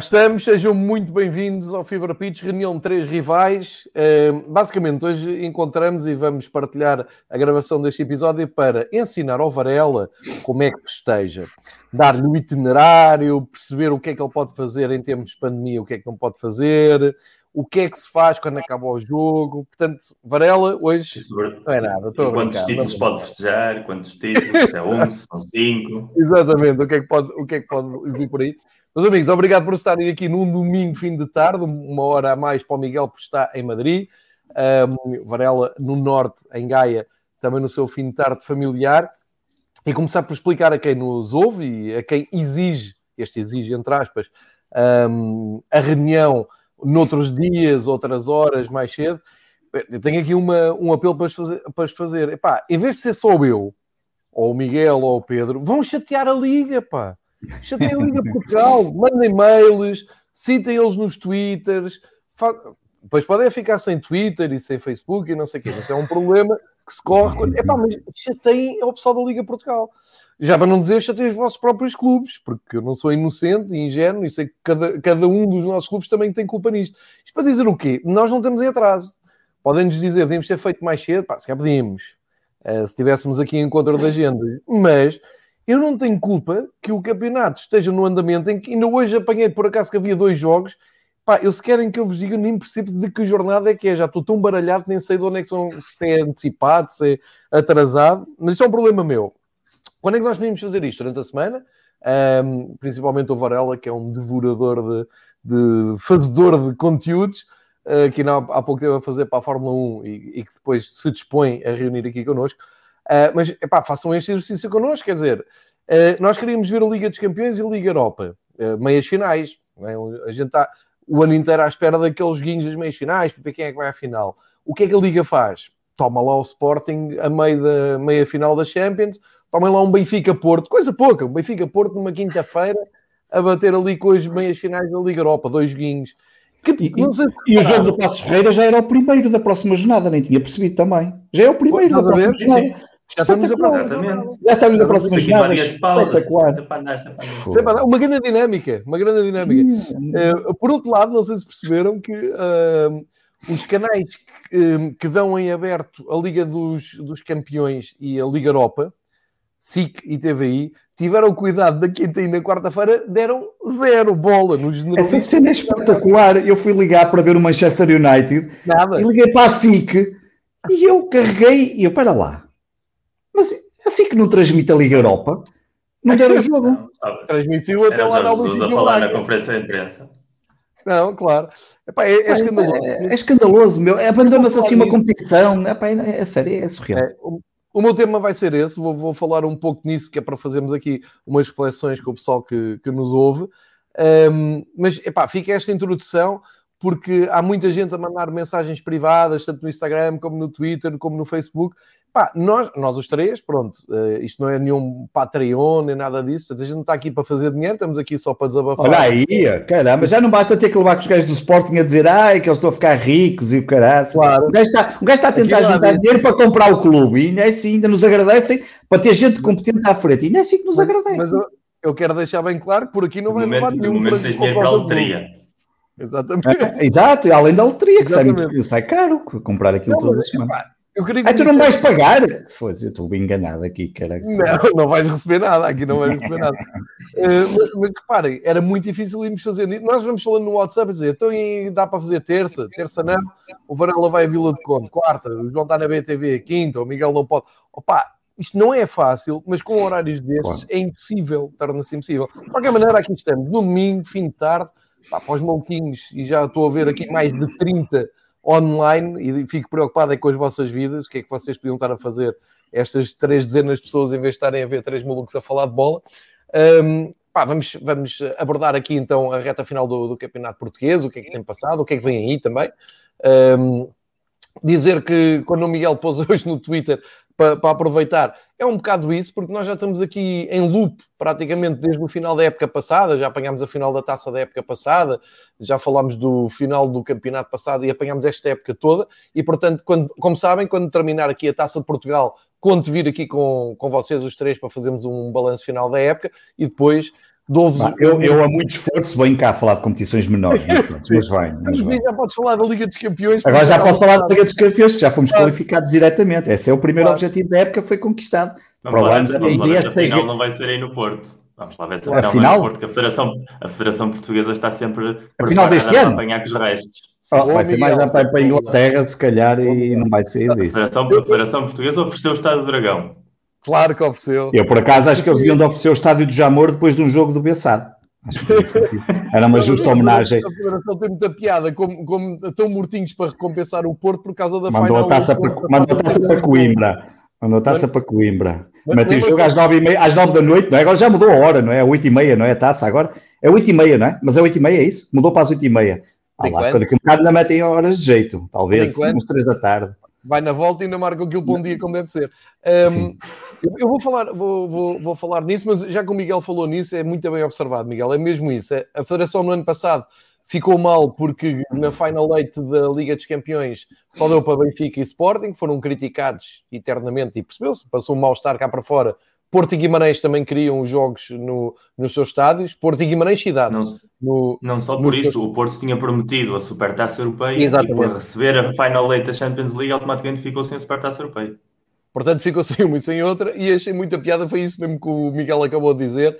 Estamos, sejam muito bem-vindos ao Fibra Pitch, reunião de três rivais. Uh, basicamente, hoje encontramos e vamos partilhar a gravação deste episódio para ensinar ao Varela como é que festeja, dar-lhe o itinerário, perceber o que é que ele pode fazer em termos de pandemia, o que é que não pode fazer, o que é que se faz quando acaba o jogo. Portanto, Varela, hoje não é nada. Estou quantos títulos pode festejar, quantos títulos, é 11, são 5. Exatamente, o que, é que pode, o que é que pode vir por aí. Meus amigos, obrigado por estarem aqui num domingo, fim de tarde, uma hora a mais para o Miguel, por estar em Madrid. Um, Varela, no Norte, em Gaia, também no seu fim de tarde familiar. E começar por explicar a quem nos ouve e a quem exige, este exige entre aspas, um, a reunião noutros dias, outras horas, mais cedo. Eu tenho aqui uma, um apelo para vos fazer. Para fazer. Epá, em vez de ser só eu, ou o Miguel, ou o Pedro, vão chatear a Liga, pá. Chateiem a Liga Portugal, mandem mails, citem eles nos Twitters. Fa... Depois podem ficar sem Twitter e sem Facebook e não sei o quê. Isso é um problema que se corre. Quando... Epá, mas chateiem o pessoal da Liga Portugal. Já para não dizer, chateiem os vossos próprios clubes, porque eu não sou inocente e ingênuo e sei que cada, cada um dos nossos clubes também tem culpa nisto. Isto para dizer o quê? Nós não estamos em atraso. Podem-nos dizer, podíamos ter feito mais cedo, pá, se calhar podíamos, uh, se tivéssemos aqui encontro de agenda. Mas eu não tenho culpa que o campeonato esteja no andamento em que ainda hoje apanhei por acaso que havia dois jogos. Pá, eu se querem que eu vos diga, nem percebo de que jornada é que é. Já estou tão baralhado nem sei de onde é que são, se é antecipado, se é atrasado. Mas isto é um problema meu. Quando é que nós podíamos fazer isto? Durante a semana? Um, principalmente o Varela, que é um devorador de, de fazedor de conteúdos, uh, que não, há pouco tempo a fazer para a Fórmula 1 e, e, que depois se dispõe a reunir aqui connosco. Uh, mas, epá, façam este exercício connosco, quer dizer, uh, nós queríamos ver a Liga dos Campeões e a Liga Europa, uh, meias finais, é? a gente está o ano inteiro à espera daqueles guinhos das meias finais, para ver quem é que vai à final. O que é que a Liga faz? Toma lá o Sporting a meio da meia final da Champions, tomem lá um Benfica-Porto, coisa pouca, um Benfica-Porto numa quinta-feira, a bater ali com as meias finais da Liga Europa, dois guinhos. Que, e, e, o jogo do Passos Ferreira já era o primeiro da próxima jornada, nem tinha percebido também. Já é o primeiro da próxima jornada. Já estamos a Exatamente. Já estamos na próxima jornada. Espetacular. Uma grande dinâmica. Uma grande dinâmica. Uh, por outro lado, não sei se perceberam que uh, os canais que, uh, que, dão em aberto a Liga dos, dos Campeões e a Liga Europa, SIC e TVI, tiveram cuidado da quinta e na quarta-feira, deram zero bola no general. Essa cena é espetacular. Eu fui ligar para ver o Manchester United Nada. e liguei para a SIC e eu carreguei e eu, para lá mas assim que não transmite a Liga Europa, não deram o jogo. Transmitiu até lá na luz. a falar na conferência de imprensa. Não, claro. Epá, é, é, escandaloso. É, é, escandaloso, meu. Abandona-se assim uma competição. Epá, é, é sério, é surreal. É, o, o, meu tema vai ser esse. Vou, vou, falar um pouco nisso, que é para fazermos aqui umas reflexões com o pessoal que, que nos ouve. Um, mas, epá, fica esta introdução, porque há muita gente a mandar mensagens privadas, tanto no Instagram, como no Twitter, como no Facebook, Pá, nós, nós os três, pronto, uh, isto não é nenhum Patreon nem nada disso, a gente não está aqui para fazer dinheiro, estamos aqui só para desabafar. Olha aí, caramba, já não basta ter que levar com os gajos do Sporting a dizer ai, que eles estão a ficar ricos e o caralho. Claro. O gajo está, o gajo está a tentar juntar dinheiro para comprar o clube e ainda é assim, ainda nos agradecem para ter gente competente à frente, e ainda é assim que nos agradecem. Mas eu, eu, quero deixar bem claro que por aqui não vai levar nenhum. No momento tens dinheiro para a loteria. Exatamente. É, exato, e além da loteria, que sai, sai, caro comprar aquilo não, todas as semanas. Eu queria que ah, tu não vais pagar? Foda-se, eu estou enganado aqui, cara. Não, não vais receber nada, aqui não vais receber nada. uh, mas, mas reparem, era muito difícil irmos fazendo. Nós vamos falando no WhatsApp a dizer, então dá para fazer terça, terça não, o Varela vai a Vila de Conde, quarta, o João está na BTV, quinta, o Miguel não pode. Opa, isto não é fácil, mas com horários destes claro. é impossível, torna-se impossível. De qualquer maneira, aqui estamos, domingo, fim de tarde, pá, para os maluquinhos, e já estou a ver aqui mais de 30 online e fico preocupado é com as vossas vidas, o que é que vocês podiam estar a fazer estas três dezenas de pessoas em vez de estarem a ver três malucos a falar de bola. Um, pá, vamos, vamos abordar aqui então a reta final do, do, Campeonato Português, o que é que tem passado, o que é que vem aí também. Um, dizer que quando o Miguel pôs hoje no Twitter para, para, aproveitar. É um bocado isso, porque nós já estamos aqui em loop praticamente desde o final da época passada, já apanhámos a final da taça da época passada, já falámos do final do campeonato passado e apanhámos esta época toda. E portanto, quando, como sabem, quando terminar aqui a taça de Portugal, conto vir aqui com, com vocês os três para fazermos um balanço final da época e depois eu, eu, a muito esforço, venho cá falar de competições menores, mas, vai. Mas vai. Já podes falar da Liga dos Campeões. Agora já posso falar da Liga dos Campeões, que já fomos qualificados diretamente. Esse é o primeiro claro. objetivo da época, foi conquistado. Vamos Para o ano já temos essa final não vai ser aí no Porto. Vamos lá ver se a final, no Porto, que a Federação, a Federação Portuguesa está sempre a final deste ano. apanhar com os restos. Oh, vai ser mais a para a Inglaterra, se calhar, e não vai ser disso. A Federação, a Federação Portuguesa ofereceu o Estado do Dragão. Claro que ofereceu. Eu, por acaso, acho que eles deviam de oferecer o Estádio do Jamor depois de um jogo do Bessado. Acho que era uma justa homenagem. A Federação tem muita piada, como, como estão mortinhos para recompensar o Porto por causa da mandou final. A taça para, mandou a taça para Coimbra. Mandou a taça para Coimbra. Mas tem jogo às nove, e meia, às nove da noite, não é? Agora já mudou a hora, não é? Oito e meia, não é a taça agora? É oito e meia, não é? Mas é oito e meia, é isso? Mudou para as oito e meia. Ah, lá, quando aqui um bocado ainda metem horas de jeito, talvez uns três da tarde. Vai na volta e ainda marca aquilo para um dia como deve ser. Um, eu, vou falar, vou, vou, vou, falar nisso, mas já que o Miguel falou nisso, é muito bem observado, Miguel. É mesmo isso. É, a Federação no ano passado ficou mal porque na Final Eight da Liga dos Campeões só deu para Benfica e Sporting, foram criticados eternamente e percebeu-se, passou um mal-estar cá para fora. Porto e Guimarães também queriam os jogos no, nos seus estádios, Porto e Guimarães cidade. Não, no, não só por isso, o Porto tinha prometido a Supertaça Europeia Exatamente. e por receber a Final Eight da Champions League automaticamente ficou sem a Supertaça Europeia. Portanto, ficou sem uma e sem outra, e achei muita piada, foi isso mesmo que o Miguel acabou de dizer.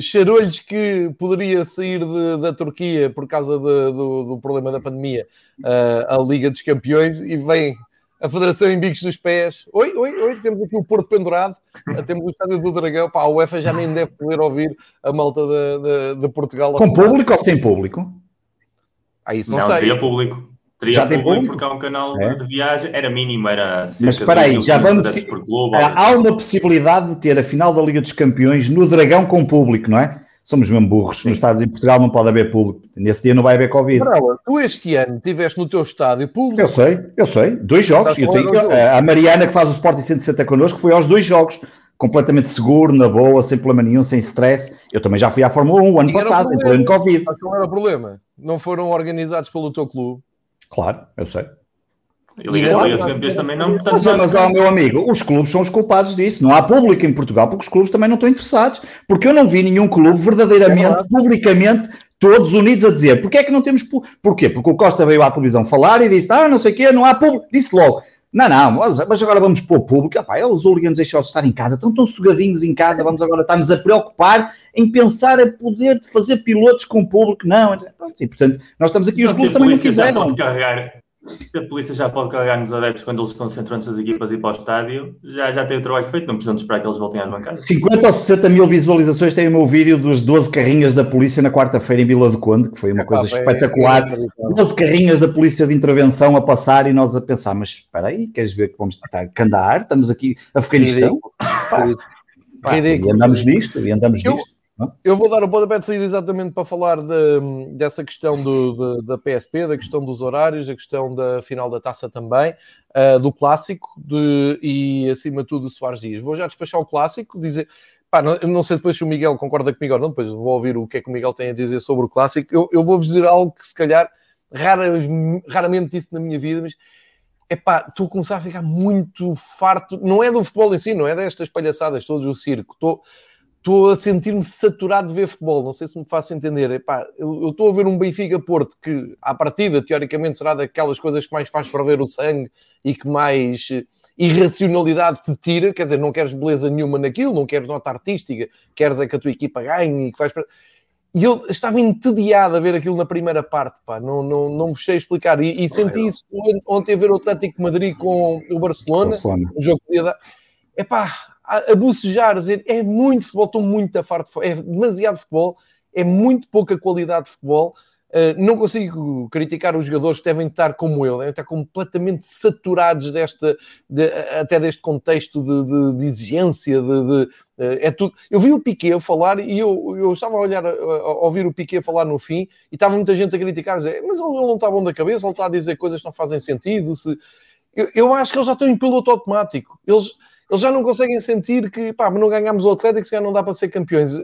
Cheirou-lhes que poderia sair de, da Turquia por causa de, do, do, problema da pandemia uh, a Liga dos Campeões e vem a Federação em bicos dos pés. Oi, oi, oi, temos aqui o Porto pendurado, uh, temos o Estádio do Dragão. Pá, a UEFA já nem deve poder ouvir a malta de, de, de Portugal. Com público ou sem público? Ah, isso não, não sei. Teria público. Teria já tem público porque há um canal é? de viagem, era mínimo, era cerca Mas espera aí, já vamos. Por clube, há uma possibilidade de ter a final da Liga dos Campeões no Dragão com público, não é? Somos mesmo burros. Nos Estados em Portugal não pode haver público. Nesse dia não vai haver Covid. Brava, tu este ano tiveste no teu estádio público. Eu sei, eu sei. Dois jogos. Eu tenho, a Mariana, que faz o Sport 160 connosco, foi aos dois jogos. Completamente seguro, na boa, sem problema nenhum, sem stress. Eu também já fui à Fórmula 1 o ano passado, em pleno Covid. Qual era o problema? Não foram organizados pelo teu clube? Claro, eu sei. E Liga, Liga dos Campeões também não, portanto... Mas, mas ó, meu amigo, os clubes são os culpados disso. Não há público em Portugal porque os clubes também não estão interessados. Porque eu não vi nenhum clube verdadeiramente, é publicamente, todos unidos a dizer porque é que não temos... Porquê? Porque o Costa veio à televisão falar e disse, ah, não sei o quê, não há público. Disse logo, não, não, mas agora vamos pôr público. Epá, os hooligans deixaram de estar em casa, estão tão sugadinhos em casa, vamos agora estar-nos a preocupar em pensar a poder fazer pilotos com público. Não, e portanto, nós estamos aqui, os clubes também não fizeram. Carregar, a polícia já pode carregar nos adeptos quando eles se concentram antes das equipas ir para o estádio, já, já tem o trabalho feito, não precisamos esperar que eles voltem às bancadas. 50 ou 60 mil visualizações tem o meu vídeo dos 12 carrinhas da polícia na quarta-feira em Vila do Conde, que foi uma é, coisa pá, espetacular. É, é, 12 carrinhas da polícia de intervenção a passar e nós a pensar, mas espera aí, queres ver que vamos estar a andar? Estamos aqui a Afeganistão? e andamos nisto, e andamos nisto. Eu vou dar o pontapé de saída exatamente para falar de, dessa questão do, de, da PSP, da questão dos horários, da questão da final da taça também, uh, do clássico de, e acima de tudo do Soares Dias. Vou já despachar o clássico, dizer. Pá, não, não, sei depois se o Miguel concorda comigo ou não, depois vou ouvir o que é que o Miguel tem a dizer sobre o clássico. Eu, eu vou-vos dizer algo que se calhar raras, raramente disse na minha vida, mas é pá, estou a começar a ficar muito farto. Não é do futebol em si, não é destas palhaçadas, todos o circo. Estou estou a sentir-me saturado de ver futebol. Não sei se me faço entender. Epá, eu estou a ver um Benfica-Porto que, à partida, teoricamente, será daquelas coisas que mais faz ferver o sangue e que mais eh, irracionalidade te tira. Quer dizer, não queres beleza nenhuma naquilo, não queres nota artística, queres é que a tua equipa ganhe e que vais para. E eu estava entediado a ver aquilo na primeira parte, pá, não, não, não vos sei explicar. E, e senti isso ontem a ver o Atlético Madrid com o Barcelona, Barcelona. um jogo que podia dar. Epá, a, bucejar, a dizer é muito futebol, estou muito a farto, é demasiado futebol, é muito pouca qualidade de futebol. Uh, não consigo criticar os jogadores que devem estar como eu, devem estar completamente saturados desta, de, até deste contexto de, de, de exigência, uh, é tudo. Eu vi o Piquet falar e eu, eu estava a olhar, a, a ouvir o Piquet falar no fim e estava muita gente a criticar, a dizer, mas ele não está bom da cabeça, ele está a dizer coisas que não fazem sentido. Se... Eu, eu acho que eles já estão em piloto automático. Eles eles já não conseguem sentir que, pá, não ganhamos o Atlético, se já não dá para ser campeões.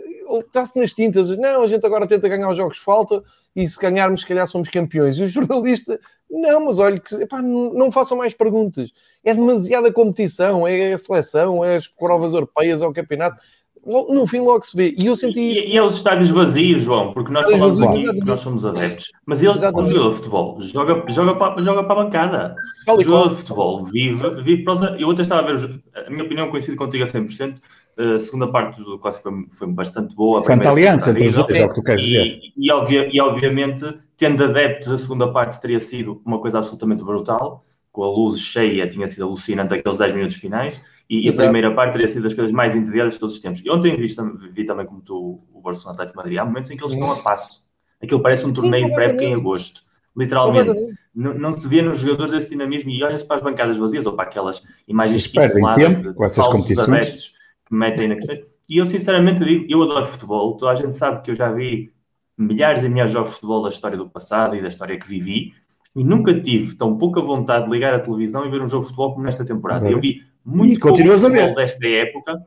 Está-se nas tintas, não, a gente agora tenta ganhar os jogos que falta e se ganharmos, se calhar somos campeões. E o jornalista, não, mas olha, que, epá, não façam mais perguntas. É demasiada competição, é a seleção, é as provas europeias, é o campeonato. No fim logo se vê. E eu senti isso. E, e é os estádios vazios, João, porque nós falamos aqui que nós somos adeptos. Mas ele, um de futebol, joga, joga, para, joga para a bancada. De futebol vive, vive para os... Eu até estava a ver, a minha opinião coincide contigo a 100%. A segunda parte do clássico foi, foi bastante boa. Santa aliança entre os dois, é o que tu queres dizer. E, e, obvia, e, obviamente, tendo adeptos, a segunda parte teria sido uma coisa absolutamente brutal, com a luz cheia, tinha sido alucinante aqueles 10 minutos finais e, Exato. a primeira parte teria sido das coisas mais entediadas de todos os tempos. Eu ontem vi, vi também, como tu, o Barcelona Atlético Madrid. Há momentos em que eles estão a passo. Aquilo parece um torneio de pré-época em agosto. Literalmente. Não, não, se vê nos jogadores esse dinamismo e olha-se para as bancadas vazias ou para aquelas imagens pixeladas de com essas competições que metem na questão. E eu sinceramente digo, eu adoro futebol. Toda a gente sabe que eu já vi milhares e milhares de jogos de futebol da história do passado e da história que vivi. E nunca tive tão pouca vontade de ligar a televisão e ver um jogo de futebol como nesta temporada. Eu vi muito pouco futebol desta época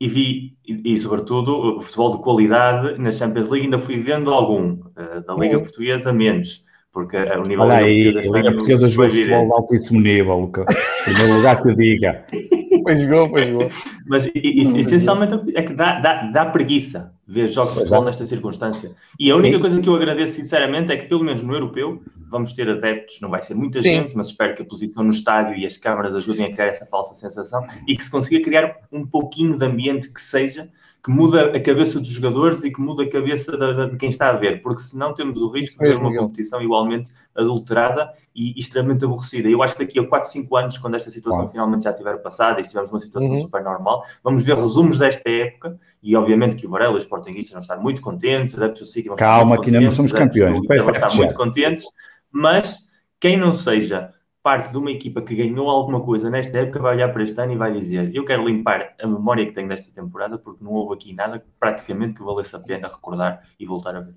e vi, e, e, sobretudo, o futebol de qualidade na Champions League. Ainda fui vendo algum, uh, da Liga uhum. Portuguesa menos, porque o nível Olha da Liga Portuguesa, a Liga Portuguesa jogou futebol de altíssimo nível, Luca. Primeiro lugar que diga. Pois jogou, pois jogou. Mas essencialmente é que dá, dá, dá preguiça ver jogos de futebol nesta circunstância. E a única Sim. coisa que eu agradeço sinceramente é que, pelo menos no europeu, vamos ter adeptos, não vai ser muita Sim. gente, mas espero que a posição no estádio e as câmaras ajudem a criar essa falsa sensação e que se consiga criar um pouquinho de ambiente que seja que muda a cabeça dos jogadores e que muda a cabeça de, de quem está a ver, porque senão temos o risco de ter uma competição igualmente adulterada e extremamente aborrecida. Eu acho que daqui a 4, 5 anos, quando esta situação finalmente já tiver passado e estivermos numa situação uhum. super normal, vamos ver resumos desta época e obviamente que o Varela e os Sportingistas vão estar muito contentes, adeptos do City vão Calma, estar muito que ainda não somos campeões. Vão estar muito contentes, mas quem não seja parte de uma equipa que ganhou alguma coisa nesta época vai olhar para este ano e vai dizer: Eu quero limpar a memória que tenho desta temporada porque não houve aqui nada praticamente que valesse a pena recordar e voltar a ver.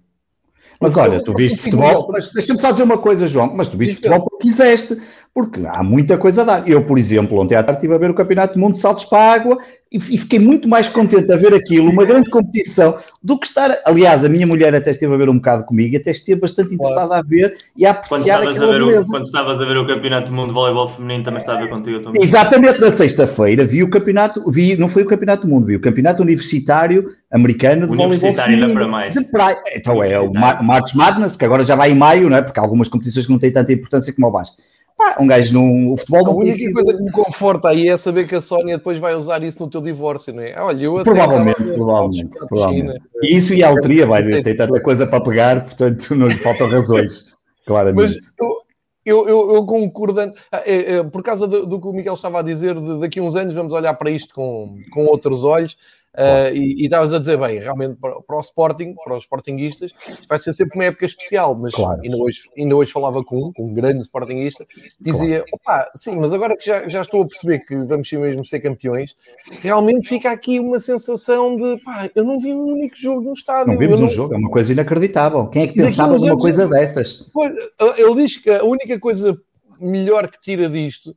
Mas olha, tu viste futebol, mas deixa-me só dizer uma coisa, João, mas tu viste futebol porque quiseste, porque há muita coisa a dar. Eu, por exemplo, ontem à tarde estive a ver o Campeonato do Mundo de Saltos para a Água e, fiquei muito mais contente a ver aquilo, uma grande competição, do que estar. Aliás, a minha mulher até esteve a ver um bocado comigo, até esteve bastante interessada a ver e a apreciar quando estavas, a ver o, quando estavas a ver o Campeonato do Mundo de Voleibol Feminino, também estava a ver contigo também. Exatamente, na sexta-feira vi o Campeonato, vi, não foi o Campeonato do Mundo, vi o Campeonato Universitário Americano de Voleibol Feminino. Universitário para mais. De praia. Então é o March Madness, que agora já vai em maio, não é? Porque há algumas competições que não têm tanta importância como o basquete. Pá, um gajo no o futebol não A única coisa que me conforta aí é saber que a Sónia depois vai usar isso no teu divórcio, não é? Olha, eu provavelmente, provavelmente, provavelmente. E isso e a autoria vai ver, tem tanta coisa para pegar, portanto não lhe faltam razões, claramente. Mas eu, eu, eu concordando, ah, é, é, por causa do, do, que o Miguel estava a dizer, de, daqui a uns anos vamos olhar para isto com, com outros olhos. Uh, e, estavas a dizer bem, realmente para, para, o Sporting, para os Sportingistas, vai ser sempre uma época especial, mas claro. ainda, hoje, ainda hoje falava com um, com um grande Sportingista, dizia, claro. opa, sim, mas agora que já, já estou a perceber que vamos ser mesmo ser campeões, realmente fica aqui uma sensação de, pá, eu não vi um único jogo no estádio. Não vimos um jogo, é uma coisa inacreditável. Quem é que pensava numa coisa dessas? Ele diz que a única coisa melhor que tira disto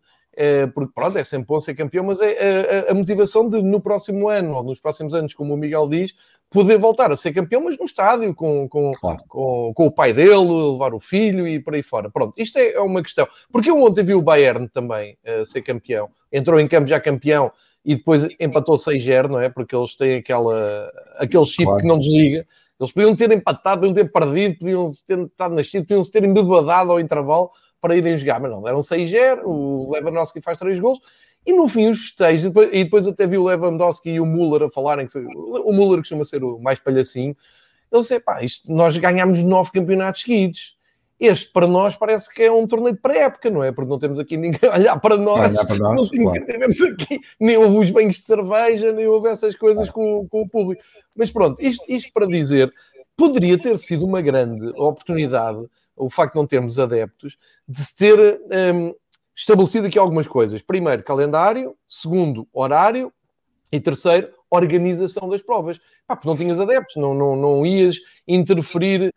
porque pronto, é sempre bom ser campeão, mas é a, eh, a, motivação de no próximo ano, ou nos próximos anos, como o Miguel diz, poder voltar a ser campeão, mas no estádio, com, com, claro. com, com, o pai dele, levar o filho e por aí fora. Pronto, isto é, é uma questão. Porque eu ontem vi o Bayern também uh, ser campeão, entrou em campo já campeão e depois empatou 6-0, não é? Porque eles têm aquela, aquele chip claro. que não desliga. Eles podiam ter empatado, podiam ter perdido, podiam ter estado nascido, podiam se ter embebedado ao intervalo para irem jogar, mas não, eram 6-0, o Lewandowski faz 3 gols, e no fim os festejos, e depois, e depois até vi o Lewandowski e o Müller a falarem, que o Müller costuma ser o mais palhacinho, ele disse, pá, isto, nós ganhámos 9 campeonatos seguidos, este para nós parece que é um torneio de pré-época, não é? Porque não temos aqui ninguém a olhar para nós, olhar para nós não claro. tivemos aqui, nem houve os banhos de cerveja, nem houve essas coisas com, com o público. Mas pronto, isto, isto para dizer, poderia ter sido uma grande oportunidade o facto de não termos adeptos, de se ter um, estabelecido aqui algumas coisas. Primeiro, calendário. Segundo, horário. E terceiro, organização das provas. Porque não tinhas adeptos, não, não, não ias interferir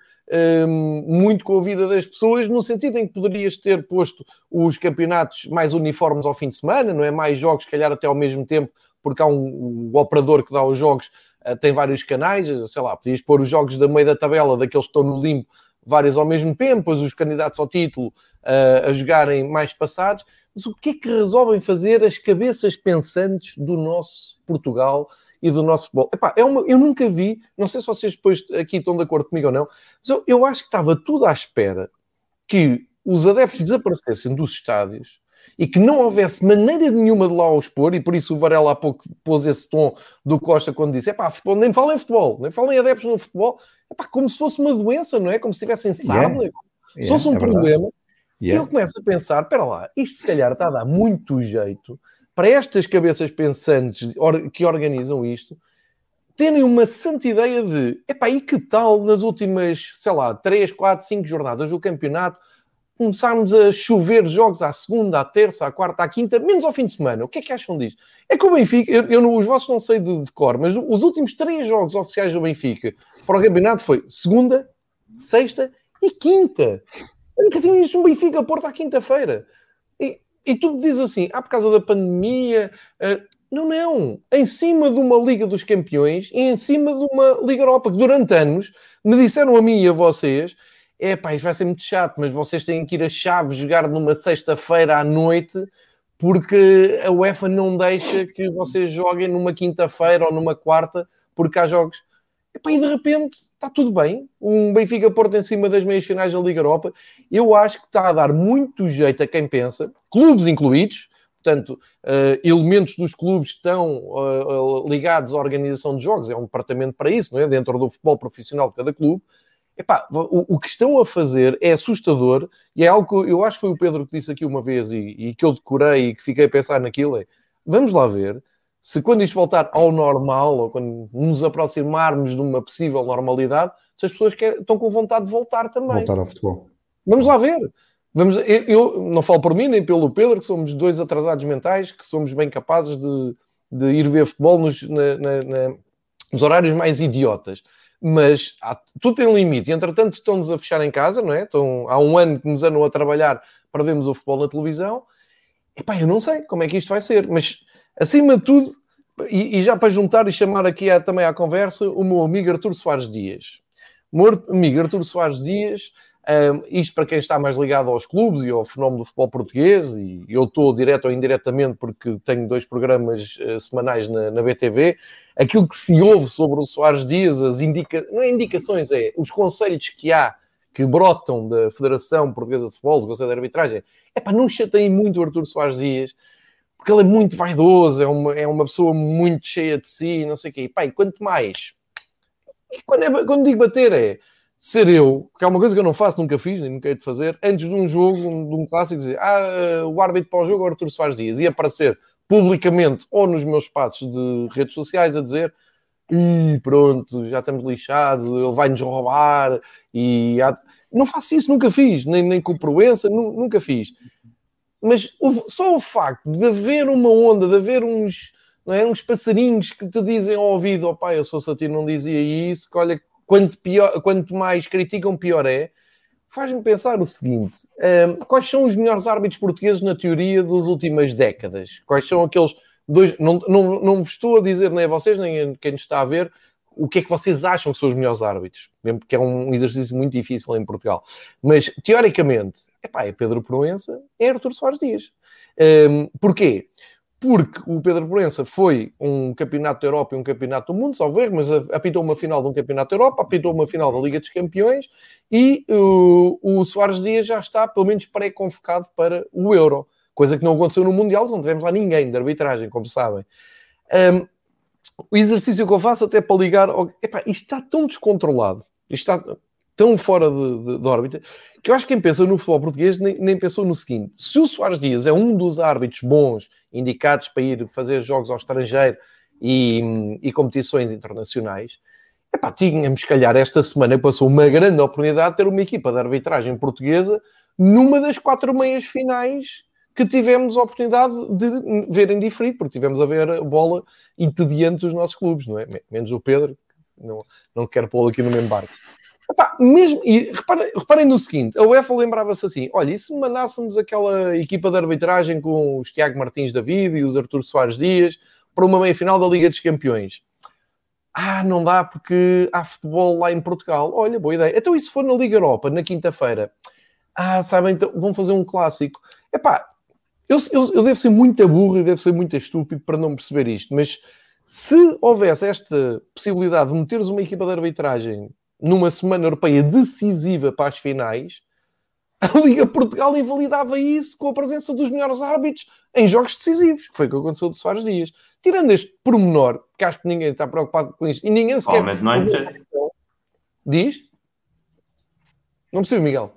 um, muito com a vida das pessoas, no sentido em que poderias ter posto os campeonatos mais uniformes ao fim de semana, não é? Mais jogos, se calhar até ao mesmo tempo, porque há um, um operador que dá os jogos, uh, tem vários canais, sei lá, podias pôr os jogos da meio da tabela, daqueles que estão no limbo, várias ao mesmo tempo, depois os candidatos ao título uh, a jogarem mais passados. Mas o que é que resolvem fazer as cabeças pensantes do nosso Portugal e do nosso futebol. Epá, é uma, eu nunca vi, não sei se vocês depois aqui estão de acordo comigo ou não, mas eu, eu acho que estava tudo à espera que os adeptos desaparecessem dos estádios e que não houvesse maneira nenhuma de lá os pôr, e por isso o Varela há pouco pôs esse tom do Costa quando disse: é pá, futebol, nem falem em futebol, nem falem adeptos no futebol, é pá, como se fosse uma doença, não é? Como se tivessem sarna, yeah. se fosse um é problema. Yeah. Eu começo a pensar: espera lá, isto se calhar está a dar muito jeito para estas cabeças pensantes que organizam isto terem uma santa ideia de epá, e que tal nas últimas, sei lá, 3, 4, 5 jornadas do campeonato começarmos a chover jogos à segunda, à terça, à quarta, à quinta, menos ao fim de semana. O que é que acham disto? É que o Benfica, eu, eu os vossos não sei de, de, cor, mas os últimos três jogos oficiais do Benfica para o campeonato foi segunda, sexta e quinta. Eu nunca tinha visto um Benfica Porto à quinta-feira. E, e tu dizes assim, ah, por causa da pandemia. Uh, não, não. Em cima de uma Liga dos Campeões e em cima de uma Liga Europa, que durante anos me disseram a mim e a vocês é pá, isto vai ser muito chato, mas vocês têm que ir a chave jogar numa sexta-feira à noite porque a UEFA não deixa que vocês joguem numa quinta-feira ou numa quarta porque há jogos. Epá, e de repente está tudo bem. Um Benfica Porto em cima das meias finais da Liga Europa. Eu acho que está a dar muito jeito a quem pensa, clubes incluídos, portanto, uh, elementos dos clubes estão uh, ligados à organização de jogos, é um departamento para isso, não é? Dentro do futebol profissional de cada clube. Epá, o, o, que estão a fazer é assustador e é algo que eu acho que foi o Pedro que disse aqui uma vez e, e que eu decorei e que fiquei a pensar naquilo é, vamos lá ver se quando isto voltar ao normal ou quando nos aproximarmos de uma possível normalidade, se as pessoas querem, estão com vontade de voltar também. Voltar ao futebol. Vamos lá ver. Vamos, eu, eu, não falo por mim nem pelo Pedro, que somos dois atrasados mentais, que somos bem capazes de, de ir ver futebol nos, na, na, na, nos horários mais idiotas mas há, tudo tem limite. E, entretanto, estão-nos a fechar em casa, não é? Estão, há um ano que nos andam a trabalhar para vermos o futebol na televisão. Epá, eu não sei como é que isto vai ser, mas acima de tudo, e, e já para juntar e chamar aqui a, também à conversa, o meu amigo Artur Soares Dias. Meu amigo Artur Soares Dias um, isto para quem está mais ligado aos clubes e ao fenómeno do futebol português, e eu estou direto ou indiretamente porque tenho dois programas uh, semanais na, na, BTV. Aquilo que se ouve sobre o Soares Dias, as indica... não é indicações, é os conselhos que há que brotam da Federação Portuguesa de Futebol, do Conselho de Arbitragem, é para não chateiem muito o Artur Soares Dias, porque ele é muito vaidoso, é uma, é uma pessoa muito cheia de si, não sei o quê. E, pá, e quanto mais. E quando, é, quando digo bater, é ser eu, que é uma coisa que eu não faço, nunca fiz, nem nunca hei de fazer, antes de um jogo, de um clássico, dizer ah, o árbitro para o jogo é o Artur Soares Dias, e aparecer publicamente ou nos meus espaços de redes sociais a dizer e pronto, já estamos lixados, ele vai-nos roubar e há... não faço isso, nunca fiz, nem, nem com Proença, nunca fiz. Mas o, só o facto de haver uma onda, de haver uns, não é, uns passarinhos que te dizem ao ouvido, ó oh, pai, eu fosse a ti não dizia isso, que olha, quanto, pior, quanto mais criticam, pior é, faz-me pensar o seguinte: um, quais são os melhores árbitros portugueses na teoria das últimas décadas? Quais são aqueles dois. Não, não, não vos estou a dizer nem a vocês, nem a quem está a ver. O que é que vocês acham que são os melhores árbitros? Mesmo porque é um exercício muito difícil em Portugal. Mas, teoricamente, epá, é Pedro Proença, é Artur Soares Dias. Um, porquê? Porque o Pedro Proença foi um campeonato da Europa e um campeonato do mundo, só ver, mas apitou uma final de um campeonato da Europa, apitou uma final da Liga dos Campeões e uh, o Soares Dias já está, pelo menos, pré-convocado para o Euro, coisa que não aconteceu no Mundial, não tivemos lá ninguém de arbitragem, como sabem. Um, o exercício que eu faço até para ligar. Epá, isto está tão descontrolado, isto está tão fora de, de, de, órbita, que eu acho que quem pensa no futebol português nem, nem, pensou no seguinte: se o Soares Dias é um dos árbitros bons indicados para ir fazer jogos ao estrangeiro e, e competições internacionais, epá, tínhamos, se calhar, esta semana passou uma grande oportunidade de ter uma equipa de arbitragem portuguesa numa das quatro meias finais que tivemos a oportunidade de ver em diferido, porque tivemos a ver a bola entediante dos nossos clubes, não é? Menos o Pedro, não, não quero pô-lo aqui no mesmo barco. Epá, mesmo, e reparem, reparem no seguinte: a UEFA lembrava-se assim: olha, e se mandássemos aquela equipa de arbitragem com os Tiago Martins da Vida e os Artur Soares Dias para uma meia final da Liga dos Campeões? Ah, não dá porque há futebol lá em Portugal. Olha, boa ideia. Então, e se for na Liga Europa, na quinta-feira? Ah, sabem, então vão fazer um clássico. Epá, eu, eu, eu devo ser muito burro e devo ser muito estúpido para não perceber isto, mas Se houvesse esta possibilidade de meteres uma equipa de arbitragem numa semana europeia decisiva para as finais, a Liga Portugal invalidava isso com a presença dos melhores árbitros em jogos decisivos, que foi o que aconteceu de Soares Dias. Tirando este pormenor, que acho que ninguém está preocupado com isto, e ninguém sequer... Não. Diz? Não percebo, Miguel.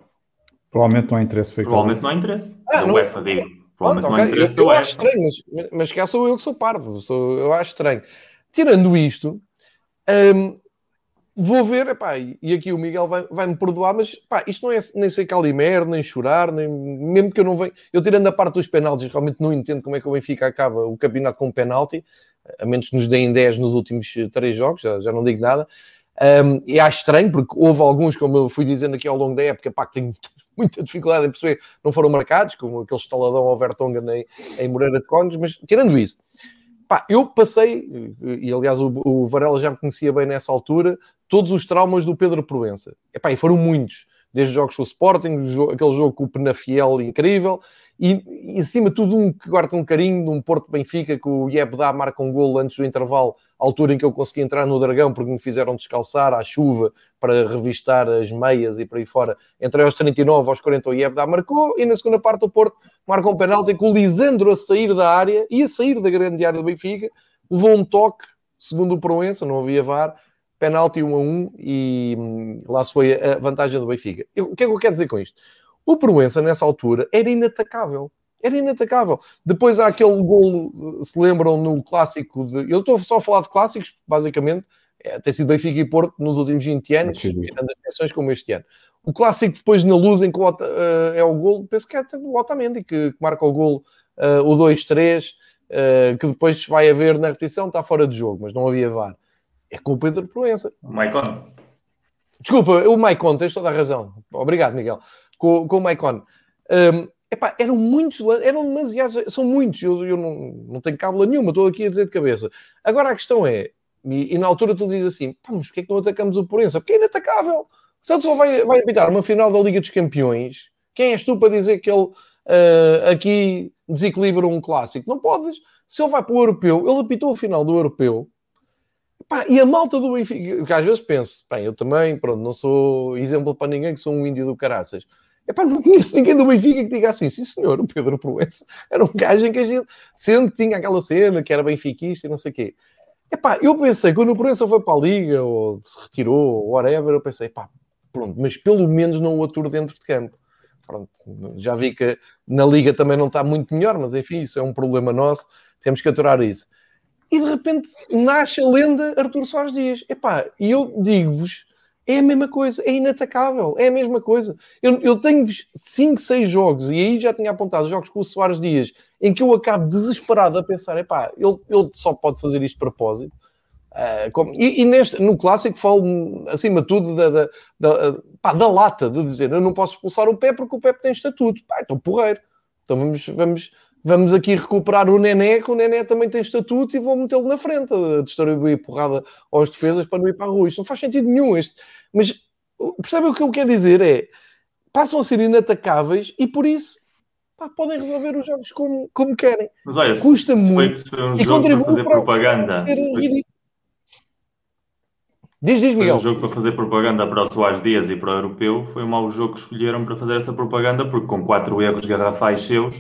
Provavelmente não há interesse. Foi Provavelmente não há interesse. Ah, não... UEFA, digo. Provavelmente não há interesse eu, eu acho estranho, mas, mas cá sou eu que sou parvo. Sou, eu acho estranho. Tirando isto, hum, vou ver, epá, e aqui o Miguel vai, vai me perdoar, mas pá, isto não é nem ser calimer, nem chorar, nem, mesmo que eu não venha. Eu tirando a parte dos penaltis, realmente não entendo como é que o Benfica acaba o campeonato com um penalti, a menos que nos deem 10 nos últimos três jogos, já, já não digo nada. Um, e acho estranho, porque houve alguns, como eu fui dizendo aqui ao longo da época, pá, que tenho muita dificuldade em perceber, não foram marcados, como aquele estaladão ao Vertonghen em, em Moreira de Cónigos, mas tirando isso, pá, eu passei, e aliás o, o Varela já me conhecia bem nessa altura, todos os traumas do Pedro Proença. Epá, e foram muitos, desde jogos com o Sporting, aquele jogo com o Penafiel incrível, e, e acima de tudo um que guarda um carinho de um Porto Benfica que o Iebda marca um golo antes do intervalo, altura em que eu consegui entrar no Dragão porque me fizeram descalçar à chuva para revistar as meias e por aí fora. Entrei aos 39, aos 40 o Iebda marcou e na segunda parte o Porto marca um penalti com o Lisandro a sair da área e a sair da grande área do Benfica, levou um toque, segundo o Proença, não havia VAR, penalti 1 a 1 e hum, lá se foi a vantagem do Benfica. O que é que eu quero dizer com isto? O Proença, nessa altura, era inatacável. Era inatacável. Depois há aquele golo, se lembram, no clássico de. Eu estou só a falar de clássicos, basicamente. É, tem sido Benfica e Porto nos últimos 20 anos, tirando as como este ano. O clássico depois na luz em que o, uh, é o golo, penso que é o Otamendi que, que marca o golo, uh, o 2-3, uh, eh, que depois vai haver na repetição, está fora de jogo, mas não havia VAR é com o Pedro Proença. O Maicon. Desculpa, o Maicon, tens toda a razão. Obrigado, Miguel. Com, com o Maicon. Um, epá, eram muitos, eram demasiados, são muitos, eu, eu não, não tenho cábula nenhuma, estou aqui a dizer de cabeça. Agora a questão é, e, e na altura tu dizes assim, mas porquê é que não atacamos o Proença? Porque é inatacável. Portanto, só vai, vai apitar uma final da Liga dos Campeões. Quem és tu para dizer que ele uh, aqui desequilibra um clássico? Não podes. Se ele vai para o Europeu, ele apitou a final do Europeu Pá, e a malta do Benfica, que às vezes penso, bem, eu também, pronto, não sou exemplo para ninguém que sou um índio do caraças. Epá, não conheço ninguém do Benfica que diga assim, sim senhor, o Pedro Proença era um gajo em que a gente, sendo que tinha aquela cena que era benfiquista e não sei o quê. Epá, eu pensei, quando o Proença foi para a Liga, ou se retirou, ou whatever, eu pensei, pá, pronto, mas pelo menos não o aturo dentro de campo. Pronto, já vi que na Liga também não está muito melhor, mas enfim, isso é um problema nosso, temos que aturar isso e de repente nasce a lenda Artur Soares Dias. Epá, e eu digo-vos, é a mesma coisa, é inatacável, é a mesma coisa. Eu, eu tenho 5, 6 jogos, e aí já tinha apontado jogos com o Soares Dias, em que eu acabo desesperado a pensar, epá, ele, ele só pode fazer isto de propósito. Uh, como, e, e neste, no clássico falo acima de tudo da, da, da, pá, da, lata, de dizer eu não posso expulsar o pé porque o pé tem estatuto. Pá, então porreiro. Então vamos, vamos, vamos aqui recuperar o Nené, que o Nené também tem estatuto e vou metê-lo na frente, a distribuir porrada aos defesas para não ir para a rua. Isto não faz sentido nenhum. Este. Mas percebe o que eu quero dizer? É passam a ser inatacáveis e por isso pá, podem resolver os jogos como, como querem. Mas olha, custa se muito. Foi, um jogo para fazer para propaganda. Diz, diz, Miguel. Foi um jogo para fazer propaganda para o Soares Dias e para o Europeu. Foi um mau jogo que escolheram para fazer essa propaganda, porque com quatro erros garrafais seus,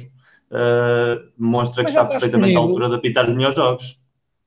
uh, demonstra mas que está, perfeitamente à altura de apitar os melhores jogos.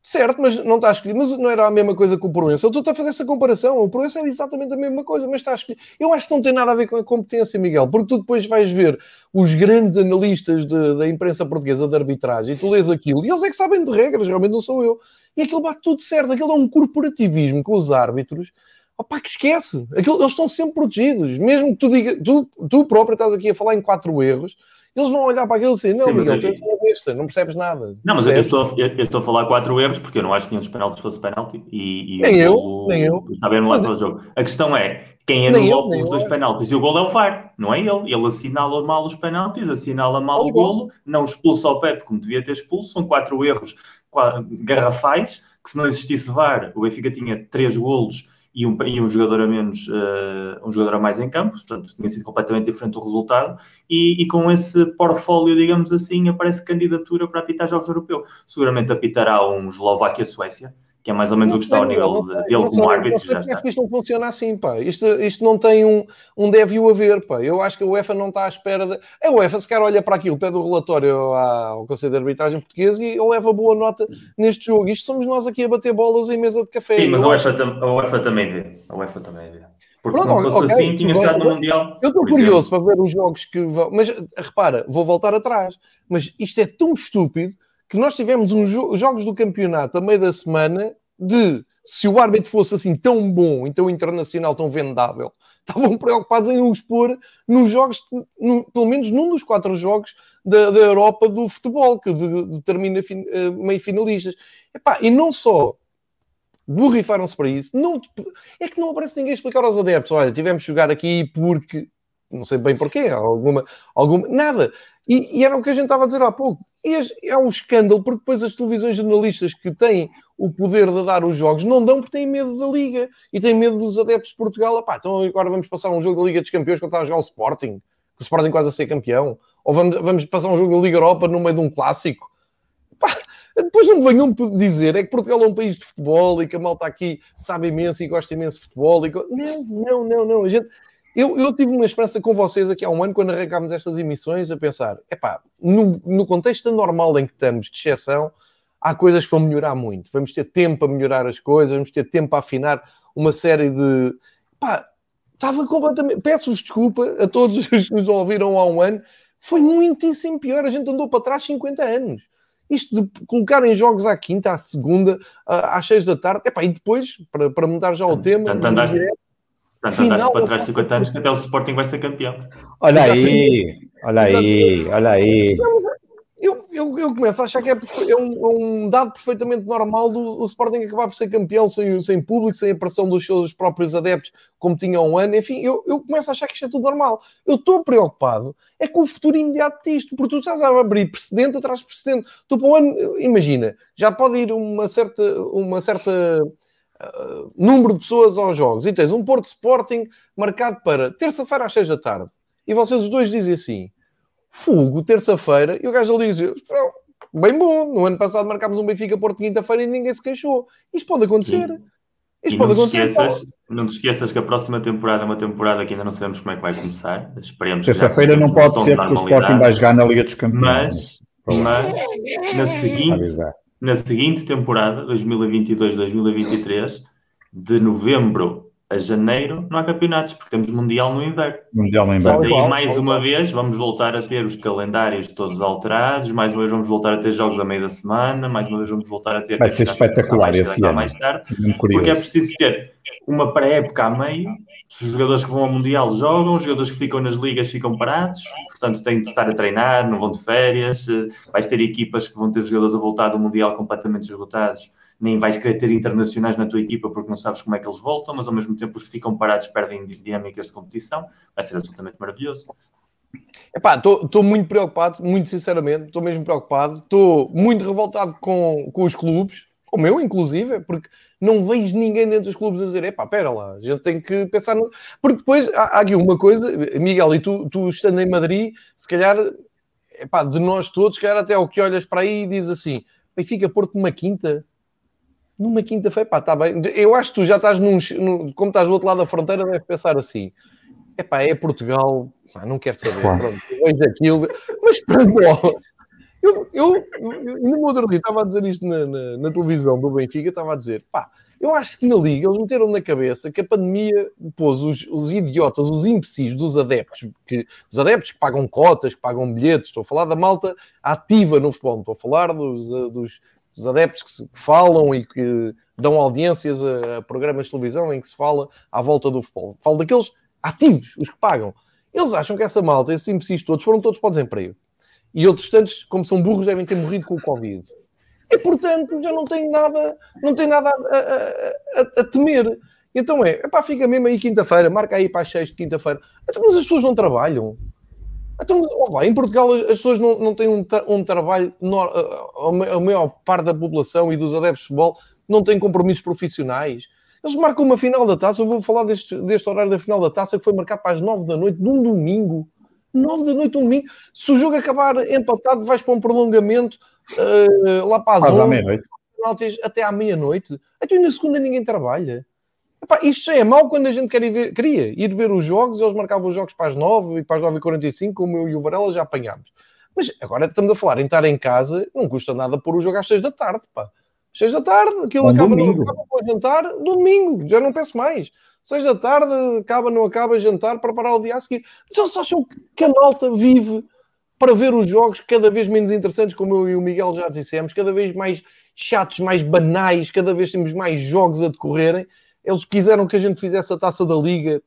Certo, mas não está escolhido. Mas não era a mesma coisa que o Proença. Eu estou a fazer essa comparação. O Proença era exatamente a mesma coisa, mas está escolhido. Eu acho que não tem nada a ver com a competência, Miguel, porque tu depois vais ver os grandes analistas de, da imprensa portuguesa de arbitragem e tu lês aquilo e eles é que sabem de regras, realmente não sou eu. E aquilo bate tudo certo. Aquilo é um corporativismo com os árbitros. Opa, que esquece. Aquilo, eles estão sempre protegidos. Mesmo que tu diga, tu, tu próprio estás aqui a falar em quatro erros, eles vão olhar para aquilo e dizer, não, Sim, Miguel, tu és uma besta, não percebes nada. Não, mas eu estou, eu, eu estou, a falar quatro erros porque eu não acho que nenhum dos penaltis fosse penalti e, e nem eu, nem eu. Está bem anulado o jogo. A questão é, quem anulou os dois penaltis e o gol é o VAR, não é ele. Ele assinala mal os penaltis, assinala mal o, o golo, não expulsa o Pepe como devia ter expulso, são quatro erros quatro, garrafais, que se não existisse VAR, o Benfica tinha três golos e um, e um jogador a menos, uh, um jogador a mais em campo, portanto tinha sido completamente diferente o resultado, e, e, com esse portfólio, digamos assim, aparece candidatura para apitar jogos europeu. Seguramente apitará um Eslováquia-Suécia, que é mais ou menos não o que está ao nível de, dele como árbitro. Não sei porque isto não funciona assim, pá. Isto, isto não tem um, um deve o haver, pá. Eu acho que a UEFA não está à espera de... A UEFA, se calhar, olha para aquilo, pede o relatório ao Conselho de Arbitragem Português e leva boa nota neste jogo. Isto somos nós aqui a bater bolas em mesa de café. Sim, mas a UEFA, acho... a UEFA, também vê. A UEFA também vê. Porque Pronto, se não fosse okay, assim, tinha estado no Mundial. Eu estou curioso exemplo. para ver os jogos que vão... Mas, repara, vou voltar atrás. Mas isto é tão estúpido que nós tivemos uns jo jogos do campeonato a meio da semana de se o árbitro fosse assim tão bom e tão internacional, tão vendável, estavam preocupados em os pôr nos jogos, no, pelo menos num dos quatro jogos da, da Europa do futebol, que determina fin, uh, meio finalistas. Epá, e não só borrifaram-se para isso, não, é que não aparece ninguém explicar aos adeptos: olha, tivemos que jogar aqui porque não sei bem porquê, alguma, alguma nada. E, e, era o que a gente estava a dizer há pouco. E é um escândalo, porque depois as televisões jornalistas que têm o poder de dar os jogos não dão porque têm medo da Liga e têm medo dos adeptos de Portugal. Epá, então agora vamos passar um jogo da Liga dos Campeões está a jogar o Sporting, que o Sporting quase a ser campeão. Ou vamos, vamos passar um jogo da Liga Europa no meio de um clássico. Epá, depois não venham dizer é que Portugal é um país de futebol e que a malta aqui sabe imenso e gosta imenso de futebol. E... Não, não, não, não. A gente eu, eu, tive uma esperança com vocês aqui há um ano, quando arrancámos estas emissões, a pensar: epá, no, no contexto normal em que estamos, de exceção, há coisas que vão melhorar muito. Vamos ter tempo a melhorar as coisas, vamos ter tempo a afinar uma série de. Pá, estava completamente. Peço-vos desculpa a todos os que nos ouviram há um ano, foi muitíssimo pior. A gente andou para trás 50 anos. Isto de colocar em jogos à quinta, à segunda, às seis da tarde, epá, e depois, para, para mudar já o tema. Tanto andaste, Portanto, Final, andaste para trás de 50 anos que até o Sporting vai ser campeão. Olha aí, olha aí, olha aí. Eu, eu, eu começo a achar que é, é, um, é um, dado perfeitamente normal do, do, Sporting acabar por ser campeão sem, sem público, sem a pressão dos seus próprios adeptos, como tinha um ano. Enfim, eu, eu começo a achar que isto é tudo normal. Eu estou preocupado é com o futuro imediato disto, porque tu estás a abrir precedente atrás de precedente. Tu para o ano, imagina, já pode ir uma certa, uma certa uh, número de pessoas aos jogos e tens um Porto Sporting marcado para terça-feira às 6 da tarde e vocês os dois dizem assim: Fogo, terça-feira, e o gajo ali diz: Bem bom, no ano passado marcámos um Benfica Porto quinta-feira e ninguém se queixou. Isto pode acontecer. Sim. Isto e pode não acontecer. Esqueças, não te esqueças que a próxima temporada é uma temporada que ainda não sabemos como é que vai começar. Esperemos Terça-feira não pode ser porque o Sporting vai jogar na Liga dos Campeões. Mas, mas na seguinte, na seguinte temporada, 2022-2023, de novembro a janeiro, não há campeonatos, porque temos Mundial no inverno. Mundial no inverno. Portanto, aí, mais uma vez, vamos voltar a ter os calendários todos alterados, mais uma vez vamos voltar a ter jogos a meio da semana, mais uma vez vamos voltar a ter... Vai ser espetacular esse ano. Mais tarde, porque é preciso ter uma pré-época a meio, os jogadores que vão ao Mundial jogam, os jogadores que ficam nas ligas ficam parados, portanto têm de estar a treinar, não vão de férias, eh, vais ter equipas que vão ter jogadores a voltar do Mundial completamente esgotados, nem vais querer ter internacionais na tua equipa porque não sabes como é que eles voltam, mas ao mesmo tempo os que ficam parados perdem dinâmicas de competição, vai ser absolutamente maravilhoso. estou muito preocupado, muito sinceramente, estou mesmo preocupado, estou muito revoltado com, com os clubes, o meu inclusive, porque não vejo ninguém dentro dos clubes a dizer, epá, pera lá, a gente tem que pensar no... Porque depois há, há aqui uma coisa, Miguel, e tu, tu estando em Madrid, se calhar, epá, de nós todos, se calhar até o que olhas para aí e diz assim, Benfica Porto numa quinta, numa quinta-feira, pá, está bem. Eu acho que tu já estás num, num, como estás do outro lado da fronteira, deve pensar assim, epá, é Portugal, pá, não quero saber, pronto, vejo aquilo, mas bola eu, eu, eu, no outro dia estava a dizer isto na, na, na, televisão do Benfica, estava a dizer, pá, eu acho que na Liga eles meteram na cabeça que a pandemia pôs os, os idiotas, os imbecis dos adeptos, que, os adeptos que pagam cotas, que pagam bilhetes, estou a falar da malta ativa no futebol, estou a falar dos, dos, dos adeptos que, se, que falam e que dão audiências a, a, programas de televisão em que se fala à volta do futebol. Falo daqueles ativos, os que pagam. Eles acham que essa malta, esses imbecis todos, foram todos para o desemprego e outros tantos, como são burros, devem ter morrido com o Covid. E, portanto, já não tem nada, não tem nada a, a, a, a temer. Então é, epá, fica mesmo aí quinta-feira, marca aí para as seis de quinta-feira. Então, mas as pessoas não trabalham. Então, oh, em Portugal as pessoas não, não têm um, um trabalho, a maior parte da população e dos adeptos de futebol não têm compromissos profissionais. Eles marcam uma final da taça. Eu vou falar deste, deste horário da final da taça que foi marcado para as 9 da noite de um domingo. 9 da noite de um domingo. Se o jogo acabar empatado, vais para um prolongamento uh, lá para as 11. meia-noite. Até à meia-noite. Então, na segunda ninguém trabalha. Epá, isto já é mau quando a gente quer ir ver, queria ir ver os jogos. Eles marcavam os jogos para as 9 e para as 9h45, como eu e o Varela já apanhámos. Mas agora estamos a falar em estar em casa, não custa nada pôr o jogo às 6 da tarde, pá. 6 da tarde, aquilo acaba, domingo. não acaba para jantar, domingo, já não penso mais. 6 da tarde, acaba, não acaba jantar, para parar o dia a seguir. Mas eles acham que a malta vive para ver os jogos cada vez menos interessantes, como eu e o Miguel já dissemos, cada vez mais chatos, mais banais, cada vez temos mais jogos a decorrerem. Eles quiseram que a gente fizesse a taça da Liga,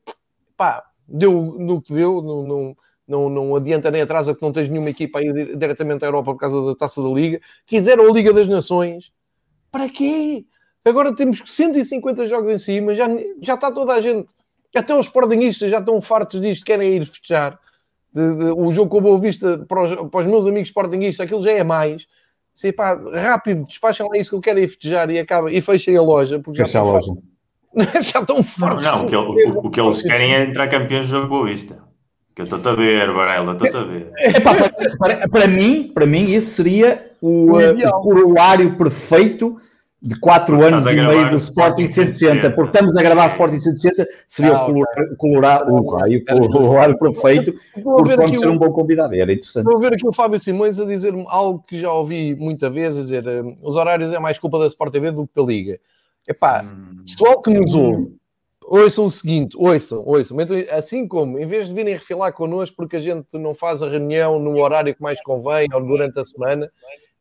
pá, deu no que deu, não, não, não, não adianta nem atrasa que não tens nenhuma equipa aí diretamente à Europa por causa da taça da Liga. Quiseram a Liga das Nações, para quê? Agora temos 150 jogos em cima, já, já está toda a gente, até os sportingistas já estão fartos disto, querem ir festejar. De, de, o jogo com o Boa Vista para os, para os meus amigos sportinguistas, aquilo já é mais. Se, pá, rápido, despachem lá isso que eu quero ir festejar e acaba e fechem a loja. Porque já Fecha a loja. já estão fortes. Não, não o, que, o, o, que eles querem é entrar campeões do jogo Boa Vista. Que eu estou a ver, Varela, estou a ver. É, pá, para, para, para, mim, para mim, isso seria o, o, uh, o coroário perfeito de 4 anos e meio do Sporting 160, porque estamos a gravar Sporting 160, seria ah, o colorar o raio, o horário perfeito, porque vamos ter um bom convidado, era interessante. Vou ver aqui o Fábio Simões a dizer algo que já ouvi muita vez, a dizer, eh, os horários é mais culpa da Sport TV do que da Liga. Epá, hum. Pessoal que nos ouve, ouçam o seguinte, ouçam, ouçam, assim como, em vez de virem refilar connosco porque a gente não faz a reunião no horário que mais convém ou durante a semana,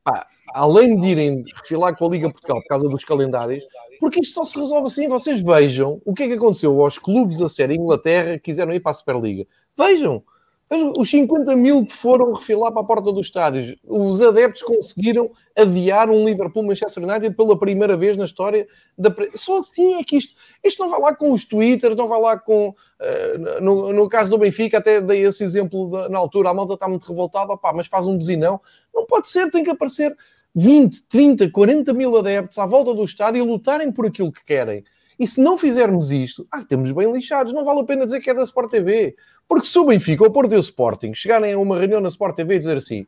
pá, além de irem refilar com a Liga Portugal por causa dos calendários, porque isto só se resolve assim. Vocês vejam o que é que aconteceu aos clubes da série Inglaterra que quiseram ir para a Superliga. Vejam, os 50 mil que foram refilar para a porta dos estádios, os adeptos conseguiram adiar um Liverpool-Manchester United pela primeira vez na história da. Só assim é que isto. Isto não vai lá com os Twitters, não vai lá com. Uh, no, no, caso do Benfica, até dei esse exemplo de, na altura, a malta está muito revoltada, opá, mas faz um buzinão. Não pode ser, tem que aparecer 20, 30, 40 mil adeptos à volta do estádio e lutarem por aquilo que querem. E se não fizermos isto, ah, temos bem lixados, não vale a pena dizer que é da Sport TV. Porque se o Benfica ou o Porto e o Sporting chegarem a uma reunião na Sport TV e dizer assim,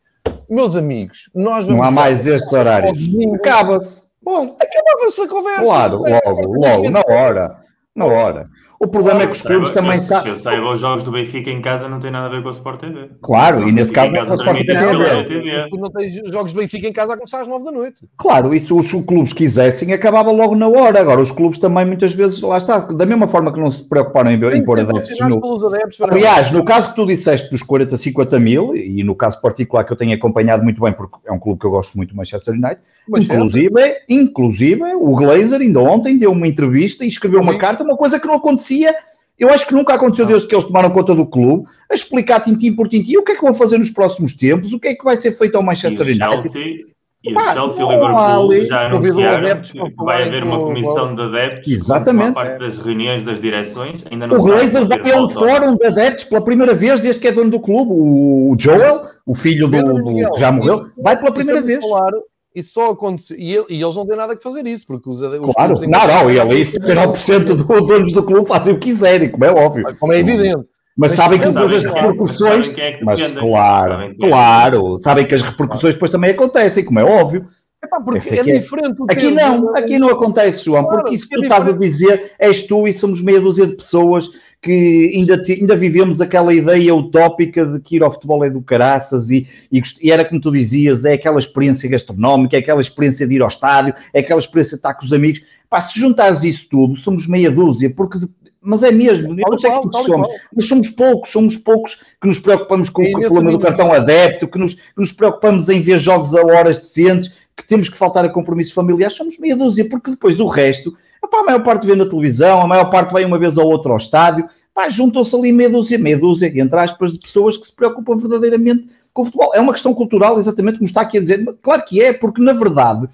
meus amigos, nós vamos... Não há mais estes horários. Acaba-se. Bom, acabava-se a conversa. Claro, logo, logo, na hora. Na hora. O problema é que os clubes também sabem. Eu saiba, os jogos do Benfica em casa não tem nada a ver com o Sport TV. Claro, e nesse caso não é o Sport TV. TV. Tu não tens jogos do Benfica em casa a começar às 9 da noite. Claro, e se os clubes quisessem, acabava logo na hora. Agora, os clubes também muitas vezes, lá está, da mesma forma que não se preocuparam em, em pôr adeptos no. Adeptos, Aliás, no caso que tu disseste dos 40, 50 mil, e no caso particular que eu tenho acompanhado muito bem, porque é um clube que eu gosto muito, Manchester United, inclusive, inclusive o Glazer ainda ontem deu uma entrevista e escreveu uma carta, uma coisa que não eu acho que nunca aconteceu desde que eles tomaram conta do clube, a explicar tintim por tintim o que é que vão fazer nos próximos tempos, o que é que vai ser feito ao Manchester United. Chelsea, e o Chelsea e o Liverpool já anunciaram que vai haver uma comissão de adeptos Exatamente. parte das reuniões das direções. Ainda não o Glazer vai a um fórum de adeptos pela primeira vez desde que é dono do clube. O Joel, o filho do, do que já morreu, vai pela primeira vez. Falar, isso só aconteceu. E, e, eles não têm nada que fazer isso, porque os, os Claro, não, não, e ali 79% dos donos do clube fazem o que quiserem, como é óbvio. Como é evidente. Mas, mas sabem que depois as repercussões. Mas, é mas claro, é claro, sabem que as repercussões depois também acontecem, como é óbvio. Epá, porque é, diferente. Aqui não, aqui não acontece, João, claro, porque isso que tu é estás a dizer és tu e somos meia dúzia de pessoas que ainda, ainda vivemos aquela ideia utópica de que ir ao futebol é do caraças e, e, e, era como tu dizias, é aquela experiência gastronómica, é aquela experiência de ir ao estádio, é aquela experiência de estar com os amigos. Pá, se juntares isso tudo, somos meia dúzia, porque mas é mesmo, eu não sei que somos, mas somos poucos, somos poucos que nos preocupamos com, o problema do cartão adepto, que nos, que nos preocupamos em ver jogos a horas decentes, que temos que faltar a compromissos familiares, somos meia dúzia, porque depois o resto Epá, a maior parte vê na televisão, a maior parte vai uma vez ou outra ao estádio. Juntam-se ali meia dúzia, meia dúzia, entre aspas, de pessoas que se preocupam verdadeiramente com o futebol. É uma questão cultural, exatamente como está aqui a dizer. Claro que é, porque na verdade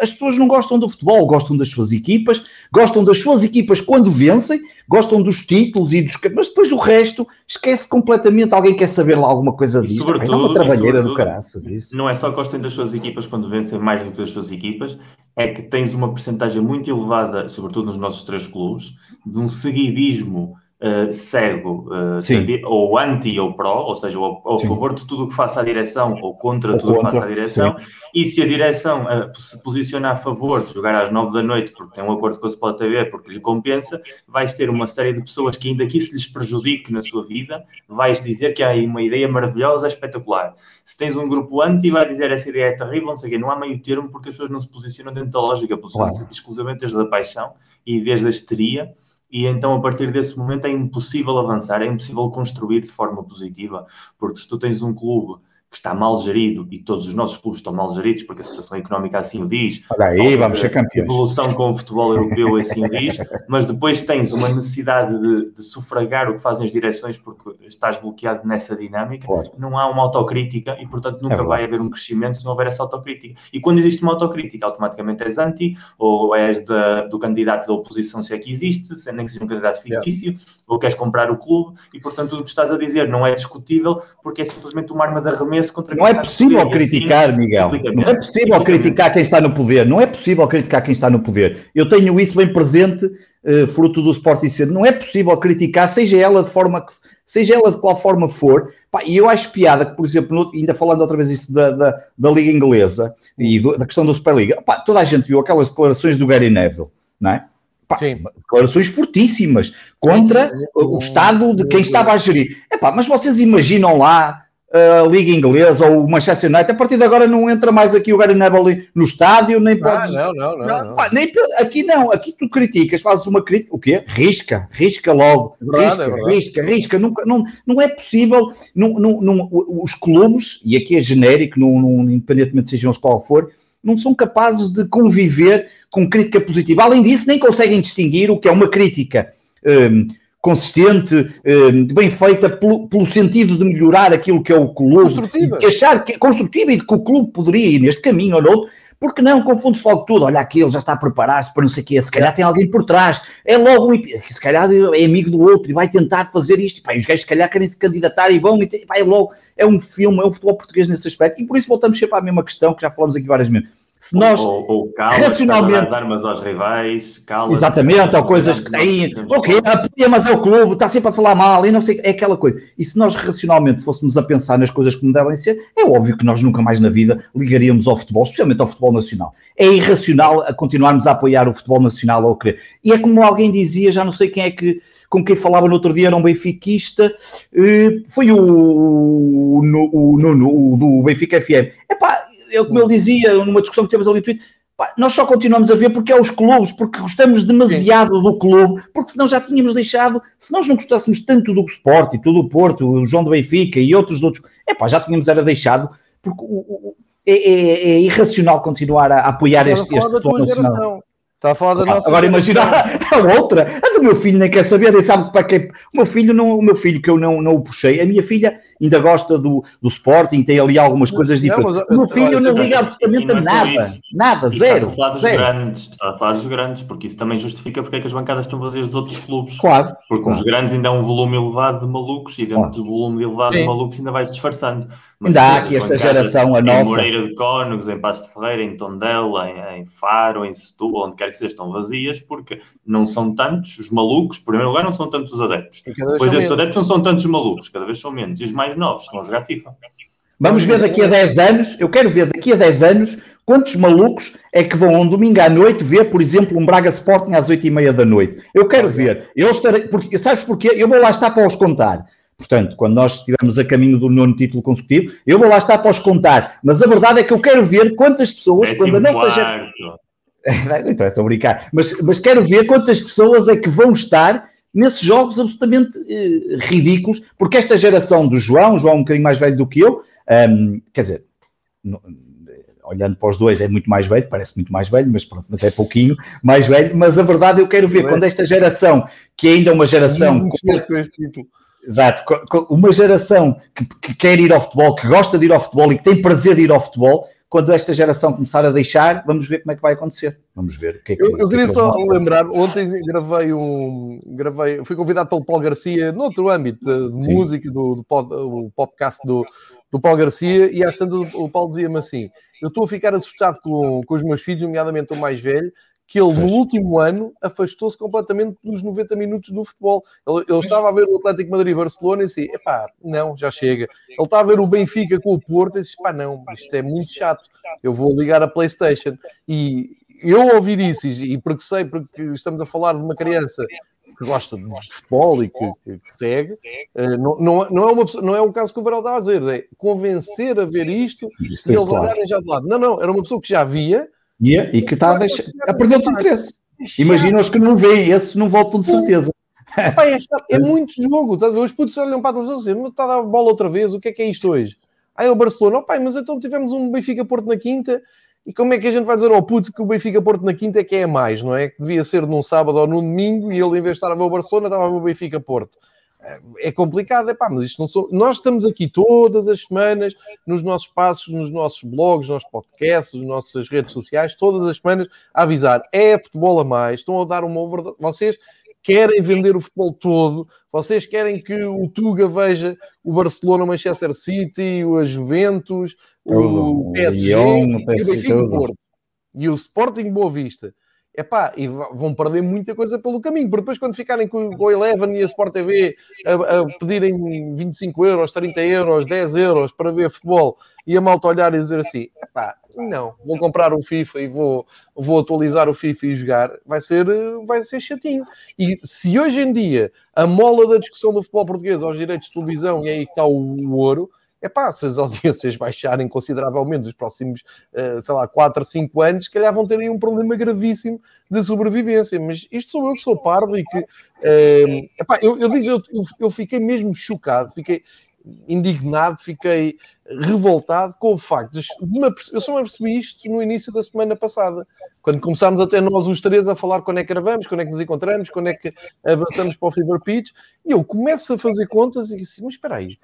as pessoas não gostam do futebol, gostam das suas equipas, gostam das suas equipas quando vencem, gostam dos títulos e dos. Mas depois o resto esquece completamente. Alguém quer saber lá alguma coisa disso? Sobretudo, é uma trabalheira do caraças. Isso. Não é só que gostem das suas equipas quando vencem mais do que das suas equipas, é que tens uma percentagem muito elevada, sobretudo nos nossos três clubes, de um seguidismo uh, cego, uh, ou anti ou pró, ou seja, ou, ou a favor de tudo o que faça a direção ou contra ou tudo o que faça a direção. Sim. E se a direção uh, se posiciona a favor de jogar às nove da noite porque tem um acordo com a Sport TV, porque lhe compensa, vais ter uma série de pessoas que, ainda que isso lhes prejudique na sua vida, vais dizer que há aí uma ideia maravilhosa, espetacular. Se tens um grupo anti, vai dizer essa ideia é terrível, não sei o quê. Não há meio termo porque as pessoas não se posicionam dentro da lógica, posicionam-se claro. exclusivamente desde a paixão e desde a histeria e então a partir desse momento é impossível avançar, é impossível construir de forma positiva, porque se tu tens um clube que está mal gerido, e todos os nossos clubes estão mal geridos, porque a situação económica assim o diz. Olha aí, vamos ser campeões. Evolução com o futebol europeu assim o diz, mas depois tens uma necessidade de, de, sufragar o que fazem as direções, porque estás bloqueado nessa dinâmica. Claro. Não há uma autocrítica e, portanto, nunca é vai haver um crescimento se não houver essa autocrítica. E quando existe uma autocrítica, automaticamente és anti, ou és da, do candidato da oposição, se é que existe, se nem que seja um candidato fictício, yeah. ou queres comprar o clube, e, portanto, tudo o que estás a dizer não é discutível, porque é simplesmente uma arma de arremesso contra Não é possível criticar, assim, Miguel. Não é possível criticar quem está no poder. Não é possível criticar quem está no poder. Eu tenho isso bem presente, uh, fruto do Sporting Cedo. Não é possível criticar, seja ela de forma que, seja ela de qual forma for. Pá, e eu acho piada que, por exemplo, no, ainda falando outra vez isso da, da, da Liga Inglesa e do, da questão da Superliga, pá, toda a gente viu aquelas declarações do Gary Neville, não é? Pá, declarações fortíssimas contra o Estado de quem estava a gerir. Epá, mas vocês imaginam lá a Liga Inglesa ou o Manchester United, a partir de agora não entra mais aqui o Gary Neville no estádio, nem pode. Não, não, não. não, não. nem, aqui não, aqui tu criticas, fazes uma crítica, o quê? Risca, risca logo. É verdade, risca, é risca, risca. Nunca, não, não é possível, não, não, não, os clubes, e aqui é genérico, não, não, independentemente sejam os qual for, não são capazes de conviver com crítica positiva. Além disso, nem conseguem distinguir o que é uma crítica. Um, consistente, eh, bem feita, pelo, pelo, sentido de melhorar aquilo que é o clube, construtiva. e achar que é construtiva e de que o clube poderia ir neste caminho ou não, porque não confunde-se logo tudo, olha aqui, ele já está a preparar-se para não sei o quê, se calhar tem alguém por trás, é logo, se calhar é amigo do outro e vai tentar fazer isto, e, pá, os gajos se calhar querem se candidatar e vão, e pá, é logo, é um filme, é um futebol português nesse aspecto, e por isso voltamos sempre à mesma questão que já falamos aqui várias vezes se nós ou, ou cala, racionalmente as armas aos rivais, cala, exatamente, ou coisas que têm, ok, apoia, mas é o clube, está sempre a falar mal e não sei, é aquela coisa. E se nós racionalmente fôssemos a pensar nas coisas como devem ser, é óbvio que nós nunca mais na vida ligaríamos ao futebol, especialmente ao futebol nacional. É irracional a continuarmos a apoiar o futebol nacional ou querer. E é como alguém dizia, já não sei quem é que com quem falava no outro dia, era um benfiquista, eh, foi o, o, o, o, o do Benfica FM. Epá, eu, como ele dizia numa discussão que temos ali no Twitter, pá, nós só continuamos a ver porque é os clubes, porque gostamos demasiado Sim. do clube, porque senão já tínhamos deixado, se nós não gostássemos tanto do Sport e todo o Porto, o João do Benfica e outros outros, é pá, já tínhamos era deixado, porque o, o, é, é, é, irracional continuar a, apoiar este, este futebol nacional. Está a falar da nossa. Agora imagina a outra, a do meu filho nem quer saber, nem sabe para quê. O meu filho, não, o meu filho que eu não, não o puxei, a minha filha ainda gosta do, do Sporting, tem ali algumas coisas diferentes. Não, mas, o meu filho não liga absolutamente a nada, nada, zero. Está a, falar zero. Grandes, está a falar dos grandes, porque isso também justifica porque é que as bancadas estão vazias dos outros clubes. Claro. Porque claro. os grandes ainda há um volume elevado de malucos e dentro claro. do volume elevado Sim. de malucos ainda vai se disfarçando. Mas ainda há aqui esta geração, a nossa. Em Moreira de Cónegos, em Passo de Ferreira, em Tondela, em, em Faro, em Setúbal, onde quer que seja, estão vazias porque não são tantos os malucos, em primeiro lugar, não são tantos os adeptos. Depois, os adeptos não são tantos os malucos, cada vez são menos. E os mais novos estão a jogar FIFA. Vamos ver daqui a 10 anos, eu quero ver daqui a 10 anos quantos malucos é que vão um domingo à noite ver, por exemplo, um Braga Sporting às 8 e meia da noite. Eu quero ver. Eu estarei, porque, sabes porquê? Eu vou lá estar para os contar. Portanto, quando nós estivermos a caminho do nono título consecutivo, eu vou lá estar para os contar. Mas a verdade é que eu quero ver quantas pessoas, é quando a nossa geração. Então, a brincar. Mas, mas quero ver quantas pessoas é que vão estar nesses jogos absolutamente eh, ridículos, porque esta geração do João, João um bocadinho mais velho do que eu, um, quer dizer, no, olhando para os dois é muito mais velho, parece muito mais velho, mas pronto, mas é pouquinho mais velho, mas a verdade eu quero ver é? quando esta geração, que ainda é uma geração... Exato, uma geração que, que, quer ir ao futebol, que gosta de ir ao futebol e que tem prazer de ir ao futebol, quando esta geração começar a deixar, vamos ver como é que vai acontecer. Vamos ver o que é que Eu, eu queria que só lembrar, ontem gravei um. Gravei, fui convidado pelo Paulo Garcia, noutro âmbito de Sim. música, do, do pod, o podcast do, do Paulo Garcia, e às tantas o Paulo dizia-me assim: Eu estou a ficar assustado com, com os meus filhos, nomeadamente o mais velho, que ele no último ano afastou-se completamente dos 90 minutos do futebol. Ele, ele estava a ver o Atlético Madrid Barcelona e disse: epá, não, já chega. Ele estava a ver o Benfica com o Porto e disse: pá, não, isto é muito chato, eu vou ligar a Playstation. E eu ouvir isso, e porque sei, porque estamos a falar de uma criança que gosta de futebol e que, que, segue, uh, não, não, não, é uma, não é o caso que o Varela está a dizer, é convencer a ver isto Isso e é eles claro. olharem já de lado. Não, não, era uma pessoa que já via. Yeah, e que está a, deixar, a perder o interesse. Imagina os que não veem, esses não voltam de certeza. Pai, é, é, muito jogo. Tá? Os putos olham para a televisão não está a dar bola outra vez, o que é que é isto hoje? Aí o Barcelona, oh, pai, mas então tivemos um Benfica Porto na quinta e como é que a gente vai dizer ao puto que o Benfica Porto na quinta é que é mais, não é? Que devia ser num sábado ou num domingo e ele, em vez de estar a ver o Barcelona, estava a ver o Benfica Porto. É complicado, é pá, mas isto não sou. Nós estamos aqui todas as semanas, nos nossos passos, nos nossos blogs, nos nossos podcasts, nas nossas redes sociais, todas as semanas, a avisar: é futebol a mais, estão a dar uma over. Vocês querem vender o futebol todo, vocês querem que o Tuga veja o Barcelona, o Manchester City, o Juventus, o PSG, o, o Benfica Porto e o Sporting Boa Vista. Epá, e vão perder muita coisa pelo caminho, porque depois quando ficarem com o Eleven e a Sport TV a, a, pedirem 25 euros, 30 euros, 10 euros para ver futebol e a malta olhar e dizer assim, epá, não, vou comprar o FIFA e vou, vou atualizar o FIFA e jogar, vai ser, vai ser chatinho. E se hoje em dia a mola da discussão do futebol português aos direitos de televisão e aí está o, o ouro, é pá, se as audiências baixarem consideravelmente nos próximos, uh, sei lá, 4 a 5 anos, se calhar vão ter aí um problema gravíssimo de sobrevivência. Mas isto sou eu que sou parvo e que, uh, epá, eu, eu digo, eu, eu fiquei mesmo chocado, fiquei indignado, fiquei revoltado com o facto de eu só me percebi isto no início da semana passada, quando começámos até nós os três a falar quando é que gravamos, quando é que nos encontramos, quando é que avançamos para o Fever Pitch, e eu começo a fazer contas e disse, mas espera aí,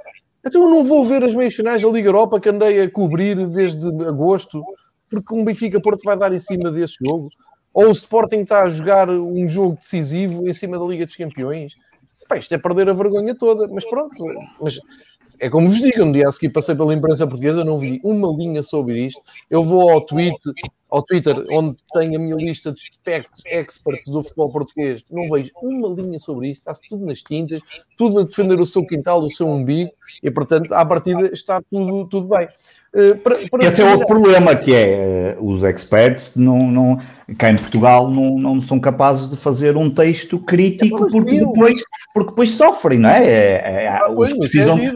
então eu não vou ver as meias finais da Liga Europa que andei a cobrir desde agosto, porque um Benfica Porto vai dar em cima desse jogo. Ou o Sporting está a jogar um jogo decisivo em cima da Liga dos Campeões. Pá, isto é perder a vergonha toda. Mas pronto, mas é como vos digo, um dia a seguir passei pela imprensa portuguesa, não vi uma linha sobre isto. Eu vou ao tweet, ao Twitter, onde tenho a minha lista de experts, experts do futebol português, não vejo uma linha sobre isto, está-se tudo nas tintas, tudo a defender o seu quintal, o seu umbigo, e portanto, à partida está tudo, tudo bem. Uh, para, para Esse é outro problema que é uh, os experts não, não, cá em Portugal não, não são capazes de fazer um texto crítico é porque depois, porque depois sofrem, não é? é, é ah, pois, precisam... É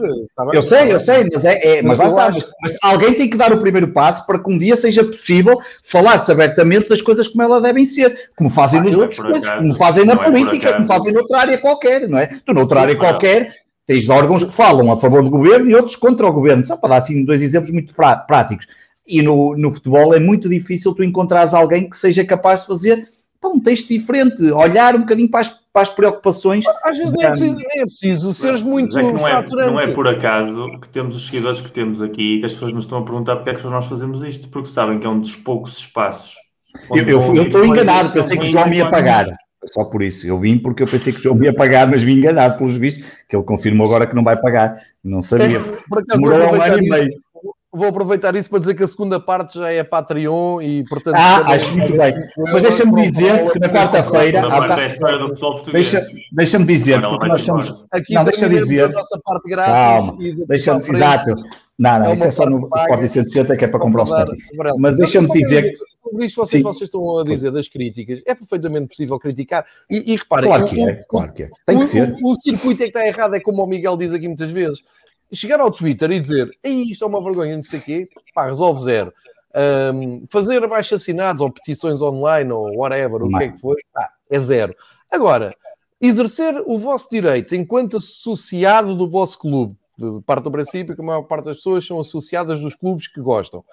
eu sei, eu sei, mas, é, é mas, mas lá está. Acho... Mas, alguém tem que dar o primeiro passo para que um dia seja possível falar-se abertamente das coisas como elas devem ser, como fazem ah, nos outros coisas, como fazem na política, como fazem noutra área qualquer, não é? Tu noutra área qualquer tens órgãos que falam a favor do governo e outros contra o governo. Só para dar assim dois exemplos muito práticos. E no, no futebol é muito difícil tu encontrares alguém que seja capaz de fazer pá, um texto diferente, olhar um bocadinho para as, para as preocupações. Às vezes nem é preciso, nem é preciso seres muito é não, é, não é por acaso que temos os seguidores que temos aqui e que as pessoas nos estão a perguntar porque é que nós fazemos isto, porque sabem que é um dos poucos espaços. Eu, eu, eu estou enganado, pensei que o João me ia pagar. Só por isso. Eu vim porque eu pensei que o João ia pagar, mas vim enganado pelos vistos, que ele confirmou agora que não vai pagar. Não sabia. Demorou um ano e meio. Vou aproveitar isso para dizer que a segunda parte já é Patreon e, portanto... Ah, acho muito bem. Mas deixa-me dizer que na quarta-feira... Deixa, deixa-me dizer, porque nós somos... Aqui não, deixa dizer... A nossa parte grátis Calma, deixa exato. Não, não, é isso é só no Sporting 160 que é para comprar o Sporting. Mas deixa-me dizer sobre isto vocês, vocês estão a dizer das críticas, é perfeitamente possível criticar. E, e reparem, claro que o, é, claro que é. Tem que ser. O, o, circuito é que está errado, é como o Miguel diz aqui muitas vezes. Chegar ao Twitter e dizer isto é uma vergonha, não sei o quê, pá, resolve zero. Um, fazer abaixo assinados ou petições online ou whatever, não. o que é que foi, pá, é zero. Agora, exercer o vosso direito enquanto associado do vosso clube, parte do princípio que a maior parte das pessoas são associadas dos clubes que gostam.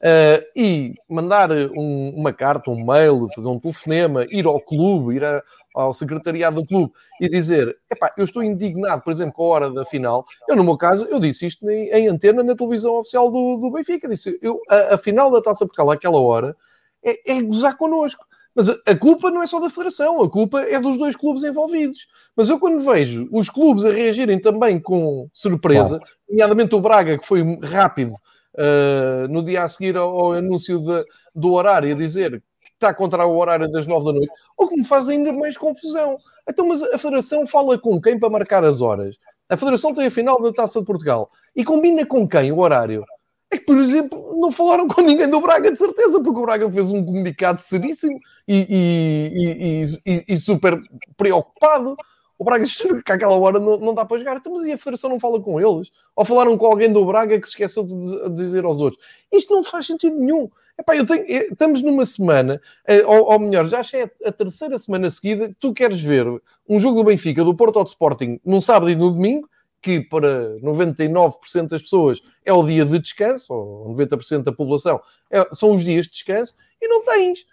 Uh, e mandar um, uma carta, um mail, fazer um telefonema, ir ao clube, ir a, ao secretariado do clube e dizer: epá, eu estou indignado, por exemplo, com a hora da final. Eu, no meu caso, eu disse isto em, em antena na televisão oficial do, do Benfica. Disse: eu, a, a final da taça Portugal, àquela hora, é, é gozar connosco. Mas a, culpa não é só da Federação, a culpa é dos dois clubes envolvidos. Mas eu, quando vejo os clubes a reagirem também com surpresa, claro. nomeadamente o Braga, que foi rápido uh, no dia a seguir ao, ao anúncio de, do horário, dizer que está contra o horário das nove da noite, o que me faz ainda mais confusão. Então, mas a Federação fala com quem para marcar as horas? A Federação tem a final da Taça de Portugal e combina com quem o horário? É que, por exemplo, não falaram com ninguém do Braga, de certeza, porque o Braga fez um comunicado seríssimo e, e, e, e super preocupado. O Braga que àquela hora não, não dá para jogar. Então, mas e a Federação não fala com eles? Ou falaram com alguém do Braga que se esqueceu de dizer aos outros? Isto não faz sentido nenhum. Epá, eu tenho, estamos numa semana, eh, ou, ou, melhor, já é a terceira semana seguida que tu queres ver um jogo do Benfica, do Porto ou do Sporting, num sábado e no domingo, que para 99% das pessoas é o dia de descanso, ou 90% da população é, são os dias de descanso, e não tens.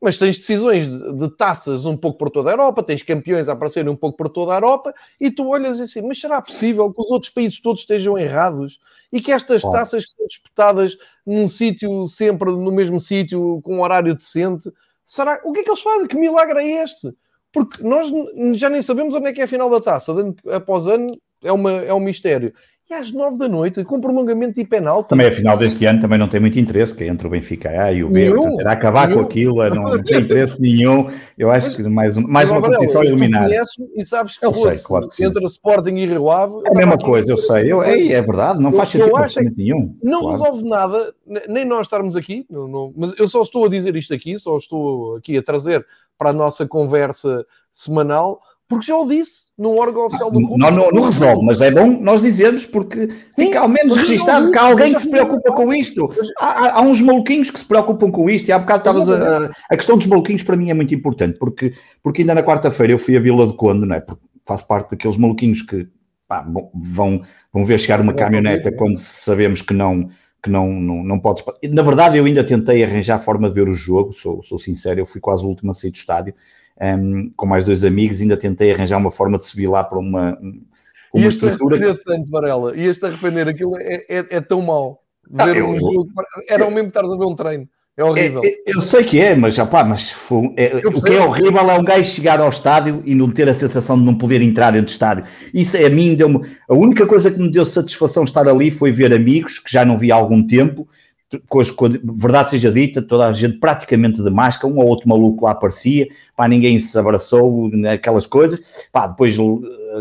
Mas tens decisões de, de, taças um pouco por toda a Europa, tens campeões a aparecerem um pouco por toda a Europa, e tu olhas assim, mas será possível que os outros países todos estejam errados? E que estas taças são disputadas num sítio, sempre no mesmo sítio, com um horário decente? Será? O que é que eles fazem? Que milagre é este? Porque nós já nem sabemos onde é que é a final da taça. Ano após ano, é, uma, é um mistério. E às nove da noite, com prolongamento e penalti. Também a final deste ano também não tem muito interesse, que é entre o Benfica A e o B. Nenhum, portanto, acabar nenhum. com aquilo, não, não tem interesse nenhum. Eu acho que mais, um, mais uma competição eliminada. e sabes que eu fosse sei, claro que entre Sporting e Rio Ave... É a mesma coisa, eu sei. Eu, é, é verdade, não faz sentido acho nenhum. Não claro. resolve nada, nem nós estarmos aqui, não, não, mas eu só estou a dizer isto aqui, só estou aqui a trazer para a nossa conversa semanal porque já o disse num órgão oficial do clube. Não, não, não, resolve, mas é bom nós dizermos, porque Sim, fica ao menos registado que há alguém que se preocupa com isto. Há, há, uns maluquinhos que se preocupam com isto, e há bocado estavas a, a, questão dos maluquinhos para mim é muito importante, porque, porque ainda na quarta-feira eu fui a Vila do Conde, não é? Porque faço parte daqueles maluquinhos que pá, vão, vão ver chegar uma caminhoneta quando sabemos que não que não, não, não podes. Na verdade, eu ainda tentei arranjar a forma de ver o jogo, sou, sou sincero, eu fui quase o último a sair do estádio um, com mais dois amigos, ainda tentei arranjar uma forma de subir lá para uma, uma e estrutura. Tanto, Varela, e este arrepender, aquilo é, é, é tão mau. Ah, ver ah, um eu... jogo, era o mesmo que estares a ver um treino. É horrível. É, eu sei que é, mas, opá, mas foi, é, o que é horrível é um gajo chegar ao estádio e não ter a sensação de não poder entrar dentro do estádio. Isso é a mim deu-me. A única coisa que me deu satisfação estar ali foi ver amigos que já não vi há algum tempo com, as, com verdade seja dita, toda a gente praticamente de máscara, um ou outro maluco lá aparecia, pá, ninguém se abraçou, aquelas coisas, pá, depois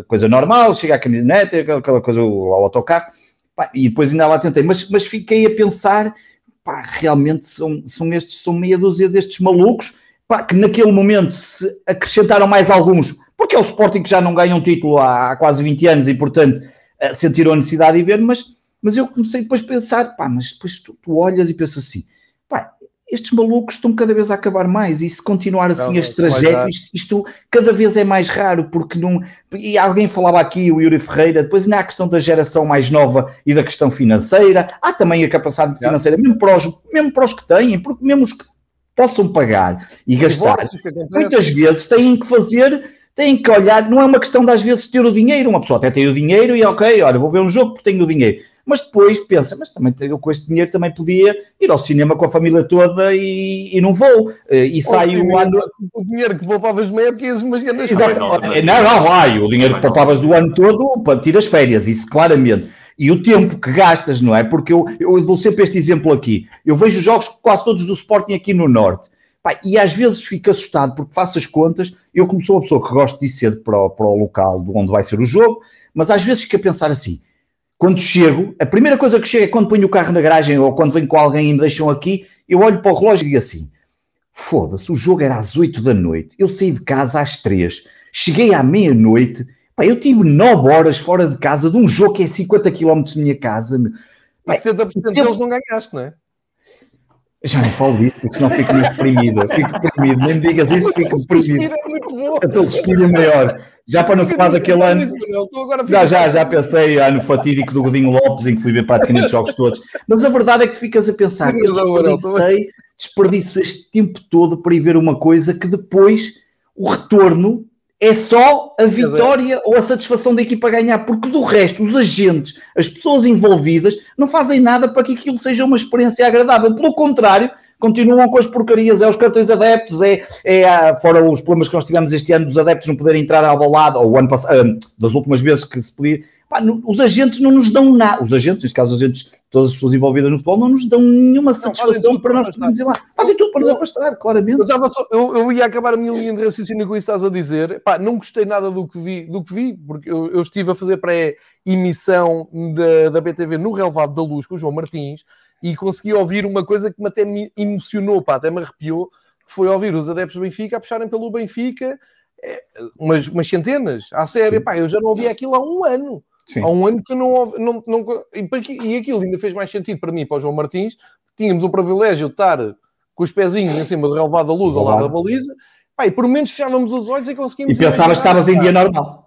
coisa normal, chega a camiseta, aquela coisa, o autocarro, pá, e depois ainda lá tentei, mas, mas fiquei a pensar, pá, realmente são, são estes, são meia dúzia destes malucos, pá, que naquele momento se acrescentaram mais alguns, porque é o Sporting que já não ganha um título há, há quase 20 anos e, portanto, eh, sentiram a necessidade de ver, mas mas eu comecei depois a pensar, pá, mas depois tu, tu olhas e pensas assim, pá, estes malucos estão cada vez a acabar mais e se continuar assim não, este trajeto, isto, isto, cada vez é mais raro, porque não. E alguém falava aqui, o Yuri Ferreira, depois ainda há a questão da geração mais nova e da questão financeira, há também a capacidade financeira, mesmo para, os, mesmo para os que têm, porque mesmo os que possam pagar e gastar, muitas vezes têm que fazer têm que olhar, não é uma questão de às vezes ter o dinheiro, uma pessoa até tem o dinheiro e ok, olha, vou ver um jogo porque tenho o dinheiro mas depois pensa, mas também eu com este dinheiro também podia ir ao cinema com a família toda e, e não vou. Eh, e sai o ano. O dinheiro que poupavas meio porque mas Exato. Não, não, vai. O dinheiro que poupavas do ano todo para tirar as férias, isso claramente. E o tempo que gastas, não é? Porque eu, eu dou sempre este exemplo aqui. Eu vejo jogos quase todos do Sporting aqui no Norte. E às vezes fico assustado porque faço as contas. Eu, como sou uma pessoa que gosto de ir cedo para o, para o local de onde vai ser o jogo, mas às vezes fico a pensar assim: quando chego, a primeira coisa que chega é quando ponho o carro na garagem ou quando venho com alguém e me deixam aqui, eu olho para o relógio e digo assim: foda-se, o jogo era às 8 da noite, eu saí de casa às 3, cheguei à meia-noite, eu tive 9 horas fora de casa de um jogo que é 50 km da minha casa. Pá, e 70% deles não ganhaste, não é? Já não falo disso, porque senão fico deprimido. Fico deprimido, nem me digas isso, fico deprimido. Então, suspiro é maior. Já para não falar daquele ano. Já, já, já pensei ano fatídico do Godinho Lopes, em que fui ver praticamente os jogos todos. Mas a verdade é que ficas a pensar que eu desperdicei, desperdiço este tempo todo para ir ver uma coisa que depois o retorno é só a vitória ou a satisfação da equipa ganhar, porque do resto, os agentes, as pessoas envolvidas, não fazem nada para que aquilo seja uma experiência agradável. Pelo contrário, continuam com as porcarias, é os cartões adeptos, é, é fora os problemas que nós tivemos este ano dos adeptos não poderem entrar ao balado, ou ano passado, ah, das últimas vezes que se podia. Pá, os agentes não nos dão nada, os agentes, neste caso os agentes, todas as pessoas envolvidas no futebol, não nos dão nenhuma satisfação para nós podermos ir lá. Fazem tudo para nos afastar, claramente. Eu, só, eu, eu, ia acabar a minha linha de raciocínio com isso que estás a dizer. Pá, não gostei nada do que vi, do que vi porque eu, eu estive a fazer pré-emissão da, da BTV no Relevado da Luz com o João Martins e consegui ouvir uma coisa que me até me emocionou, pá, até me arrepiou, que foi ouvir os adeptos do Benfica a puxarem pelo Benfica é, umas, umas centenas, à série, pá, eu já não ouvi aquilo há um ano. Sim. Há um ano que não ouvi, não, não, e, e aquilo ainda fez mais sentido para mim para o João Martins, tínhamos o privilégio de estar com os pezinhos em cima do relevado da luz ao lado da baliza, pá, e por menos fechávamos os olhos e conseguimos... E pensavas que estavas em dia normal.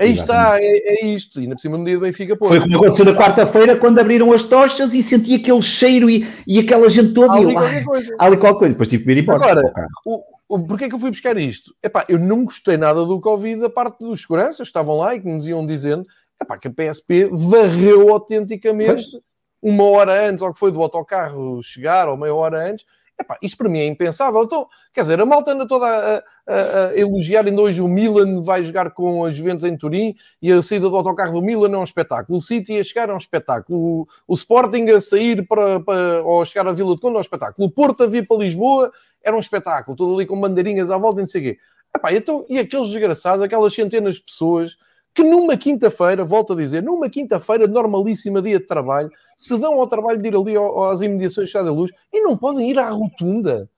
Aí está, é, é isto. E por cima no dia do Benfica, pô. Foi como aconteceu na quarta-feira, quando abriram as tochas e senti aquele cheiro e, e aquela gente toda. Ali qualquer coisa. Ali qualquer coisa. Depois tive que vir embora. Agora, o, o, porquê é que eu fui buscar isto? Epá, eu não gostei nada do Covid da parte dos seguranças que estavam lá e que nos iam dizendo epá, que a PSP varreu autenticamente pois. uma hora antes, ou que foi do autocarro chegar, ou meia hora antes, Epá, isto para mim é impensável. Então, quer dizer, a malta anda toda a, a, a, elogiar. Ainda hoje o Milan vai jogar com a Juventus em Turim e a saída do autocarro do Milan é um espetáculo. O City a chegar é um espetáculo. O, o Sporting a sair para, para, ou a chegar à Vila de Conde é um espetáculo. O Porto a vir para Lisboa era um espetáculo. Tudo ali com bandeirinhas à volta e não sei o quê. Epá, então, e aqueles desgraçados, aquelas centenas de pessoas que numa quinta-feira, volto a dizer, numa quinta-feira, normalíssima dia de trabalho, se dão ao trabalho de ir ali às imediações de Estado da Luz e não podem ir à rotunda.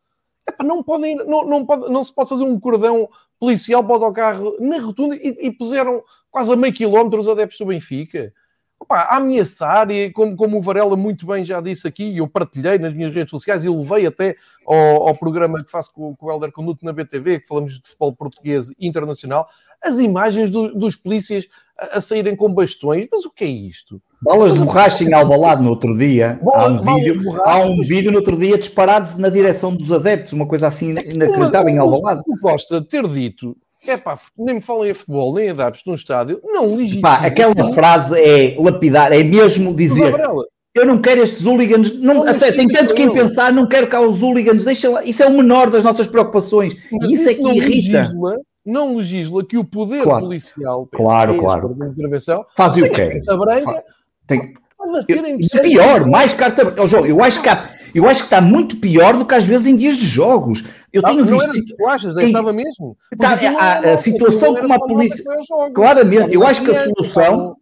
Epá, não, podem, não, não, pode, não se pode fazer um cordão policial para o autocarro na rotunda e, e puseram quase a meio quilómetro os adeptos do Benfica. Epá, a ameaçar, e como, como o Varela muito bem já disse aqui, e eu partilhei nas minhas redes sociais e levei até ao, ao programa que faço com, com o Helder Conduto na BTV, que falamos de futebol português internacional, as imagens do, dos polícias a, a, saírem com bastões. Mas o que é isto? Bolas de borracha em Alvalade no outro dia. Bola, há um, vídeo, há um vídeo no outro dia disparados na direção dos adeptos, uma coisa assim é inacreditável em Alvalade. O Costa ter dito é pá, nem me falem a futebol, nem adaptos num estádio, não legítimo. Pá, aquela frase é lapidar, é mesmo dizer. Eu não quero estes hooligans, não, não tem tanto quem pensar, não quero cá os hooligans, deixa lá, isso é o menor das nossas preocupações. Mas isso, isso é que irrita. Legisla, não legisla que o poder claro. policial claro, claro. de intervenção faz o quê? Carta branca tem... E pior, mais carta branca. Oh, eu acho que há, eu acho que está muito pior do que às vezes em dias de jogos. Eu tenho não visto. Era, tu achas? Estava mesmo? Tá, a, a, situação como a polícia. Claramente, eu acho que a solução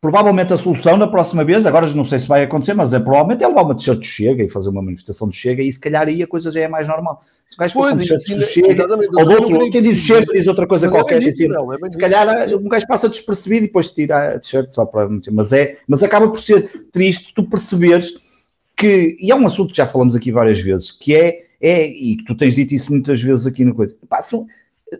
provavelmente a solução na próxima vez, agora não sei se vai acontecer, mas é provavelmente é levar uma t-shirt Chega e fazer uma manifestação de Chega e se calhar aí a coisa já é mais normal. Se o gajo for com t-shirt de Chega, ou do outro, quem diz Chega diz outra coisa qualquer, é assim, é se calhar um gajo passa despercebido e depois tira a t-shirt só para mas é, mas acaba por ser triste tu perceberes que, e é um assunto que já falamos aqui várias vezes, que é, é e tu tens dito isso muitas vezes aqui na coisa, pá, são,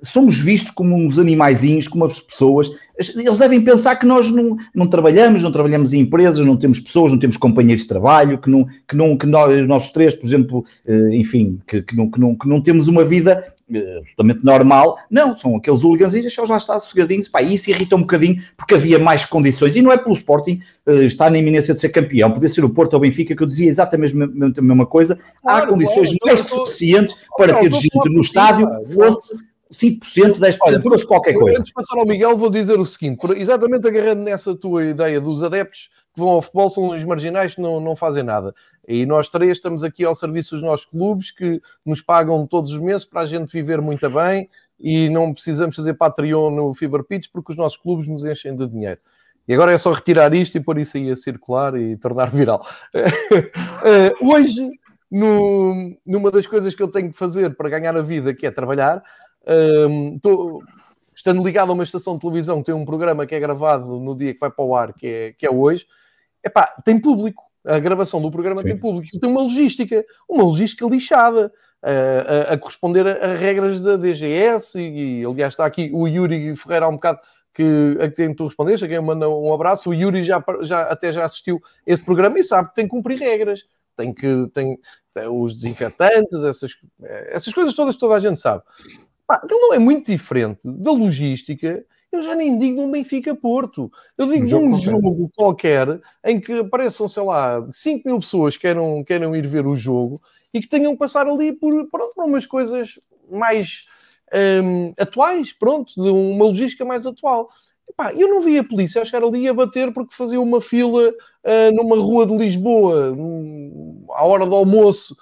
somos vistos como uns animaizinhos, como as pessoas. Eles devem pensar que nós não, não trabalhamos, não trabalhamos em empresas, não temos pessoas, não temos companheiros de trabalho, que, não, que, não, que nós, nós três, por exemplo, eh, enfim, que, que, não, que, não, que não temos uma vida absolutamente normal. Não, são aqueles hooligans e deixa-os lá estar sossegadinhos. Pá, isso irrita um bocadinho porque havia mais condições. E não é pelo Sporting uh, estar na iminência de ser campeão. Podia ser o Porto ou o Benfica, que eu dizia exatamente a mesma, coisa. Há claro, condições mais suficientes para ter gente no estádio, fosse 5%, 10%, Olha, fosse qualquer coisa. Antes de passar ao Miguel, vou dizer o seguinte: exatamente agarrando nessa tua ideia dos adeptos que vão ao futebol, são os marginais que não, não fazem nada. E nós três estamos aqui ao serviço dos nossos clubes que nos pagam todos os meses para a gente viver muito bem e não precisamos fazer Patreon no Fever Pitch porque os nossos clubes nos enchem de dinheiro. E agora é só retirar isto e pôr isso aí a circular e tornar viral. Eh, hoje, no, numa das coisas que eu tenho que fazer para ganhar a vida, que é trabalhar, tô, estando ligado a uma estação de televisão que tem um programa que é gravado no dia que vai para o ar, que é, que é hoje, epá, tem público. A gravação do programa Sim. tem público. Tem uma logística, uma logística lixada. A, a, a corresponder a, a, regras da DGS e, e, aliás está aqui o Yuri Ferreira há um bocado que, a quem tu respondeste, a quem manda um abraço, o Yuri já, já, até já assistiu esse programa e sabe que tem que cumprir regras, tem que tem, tem os desinfetantes, essas, essas coisas todas toda a gente sabe. Pá, ele não é muito diferente da logística. Eu já nem digo de um Benfica-Porto. Eu digo um de um jogo qualquer em que apareçam, sei lá, 5 mil pessoas que queiram, queiram ir ver o jogo e que tenham que passar ali por, pronto, por umas coisas mais um, atuais, pronto, de uma logística mais atual. Epá, eu não vi a polícia a chegar ali a bater porque fazia uma fila uh, numa rua de Lisboa, um, à hora do almoço,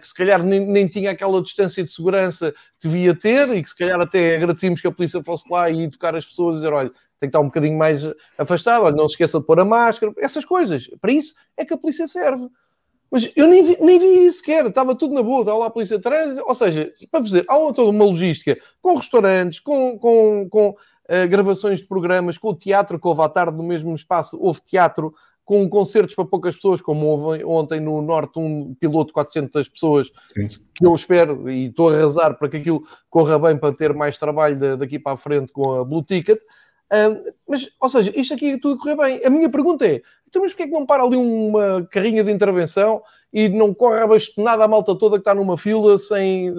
que se calhar nem, nem, tinha aquela distância de segurança que devia ter e que se calhar até agradecíamos que a polícia fosse lá e educar as pessoas e dizer, olha, tem que estar um bocadinho mais afastado, olha, não se esqueça de pôr a máscara, essas coisas. Para isso é que a polícia serve. Mas eu nem vi, nem vi isso sequer, estava tudo na boa, estava lá a polícia de trânsito, ou seja, para dizer, há toda uma logística com restaurantes, com, com, com uh, gravações de programas, com o teatro que houve à tarde no mesmo espaço, houve teatro, com concertos para poucas pessoas, como houve ontem no Norte um piloto de 400 pessoas, Sim. que eu espero e estou a rezar para que aquilo corra bem para ter mais trabalho daqui para a frente com a Blue Ticket. Mas, ou seja, isto aqui tudo correr bem. A minha pergunta é: então, mas porquê é que não para ali uma carrinha de intervenção e não corre abastonada a malta toda que está numa fila sem,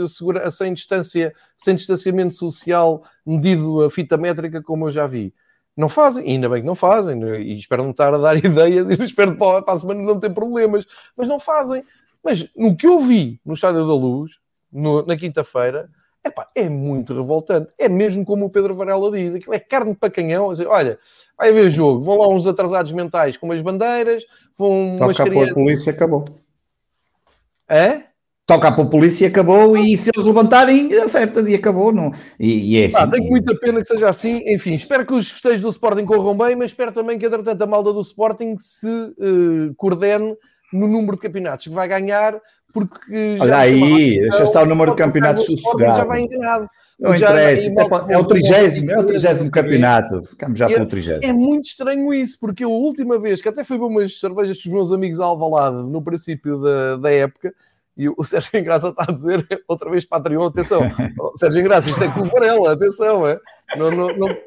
sem, distância, sem distanciamento social medido a fita métrica, como eu já vi? Não fazem, ainda bem que não fazem, e espero não estar a dar ideias e espero para, a semana não ter problemas, mas não fazem. Mas no que eu vi no Estádio da Luz, no, na quinta-feira, Epá, é muito revoltante. É mesmo como o Pedro Varela diz: aquilo é carne para canhão. Dizer, olha, vai haver jogo, vão lá uns atrasados mentais com umas bandeiras, vão Toca umas crianças... a polícia acabou. É? Toca para a polícia e acabou, e se eles levantarem, acerta e acabou. Não... E, e é assim. tenho muita pena que seja assim. Enfim, espero que os festejos do Sporting corram bem, mas espero também que, entretanto, a malda do Sporting se uh, coordene no número de campeonatos que vai ganhar, porque já. Olha aí, deixa estar o número de campeonatos sossegado. Já vai enganado. Não já, interessa, é, é, o trigésimo, é o trigésimo campeonato. Ficamos já pelo trigésimo. É muito estranho isso, porque a última vez, que até fui para umas cervejas com os meus amigos a Alvalade, no princípio da, da época, e o Sérgio Engraça está a dizer, outra vez Patreon, atenção, Sérgio Engraça, isto é com o Varela, atenção, é? Não, não, não,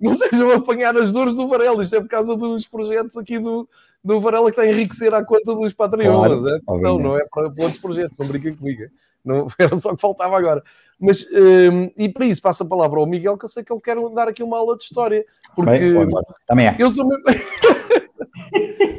não sejam apanhar as dores do Varela, isto é por causa dos projetos aqui do, do Varela que está a enriquecer à conta dos Patreons, claro, é? não, não é para, para outros projetos, não brinquem comigo, não, era só que faltava agora. Mas, um, e para isso, passo a palavra ao Miguel, que eu sei que ele quer dar aqui uma aula de história, porque Bem, também é. Eu também...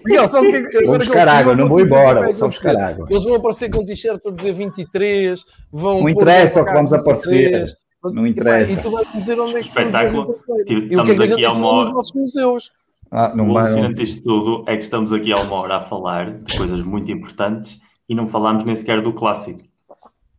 Miguel, sabes o que é? Vamos buscar água, não vou embora, só buscar água. Eles vão aparecer com t-shirts a dizer 23, vão. Não interessa o que vamos aparecer. Não interessa. E tu vais dizer onde é que Espetáculo. Estamos é aqui há uma hora. nossos museus. Ah, o alucinante disto tudo é que estamos aqui há uma hora a falar de coisas muito importantes e não falámos nem sequer do clássico.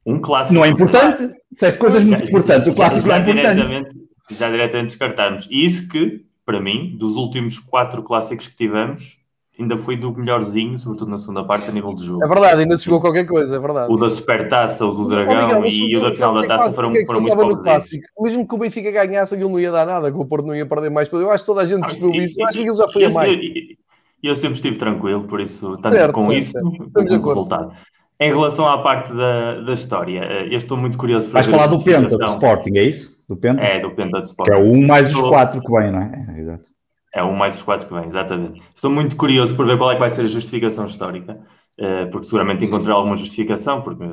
Um clássico. Não é importante? Disseste coisas muito importantes. O clássico já, é importante. Diretamente, já diretamente descartarmos. E isso que, para mim, dos últimos quatro clássicos que tivemos, ainda foi do melhorzinho, sobretudo na segunda parte, a nível de jogo. É verdade, ainda se jogou qualquer coisa, é verdade. O da Supertaça, o do Dragão mas, e o da final da taça foram, foram muito pobres. Mesmo que o Benfica ganhasse, aquilo não ia dar nada, que o Porto não ia perder mais. Eu acho que toda a gente ah, percebeu isso. Eu acho que aquilo já foi a mais. E eu sempre estive tranquilo, por isso, tanto certo, com certo, isso, como com o resultado. Em relação à parte da, da história, eh, eu estou muito curioso para Vais falar do Penta, do Sporting, é isso? Do Penta? É, do Penta de Sporting. Que é o 1 mais os 4 que vem, não é? é exato. É um mais os quatro que vem, exatamente. Estou muito curioso por ver qual é que vai ser a justificação histórica, eh, porque seguramente encontrei alguma justificação, porque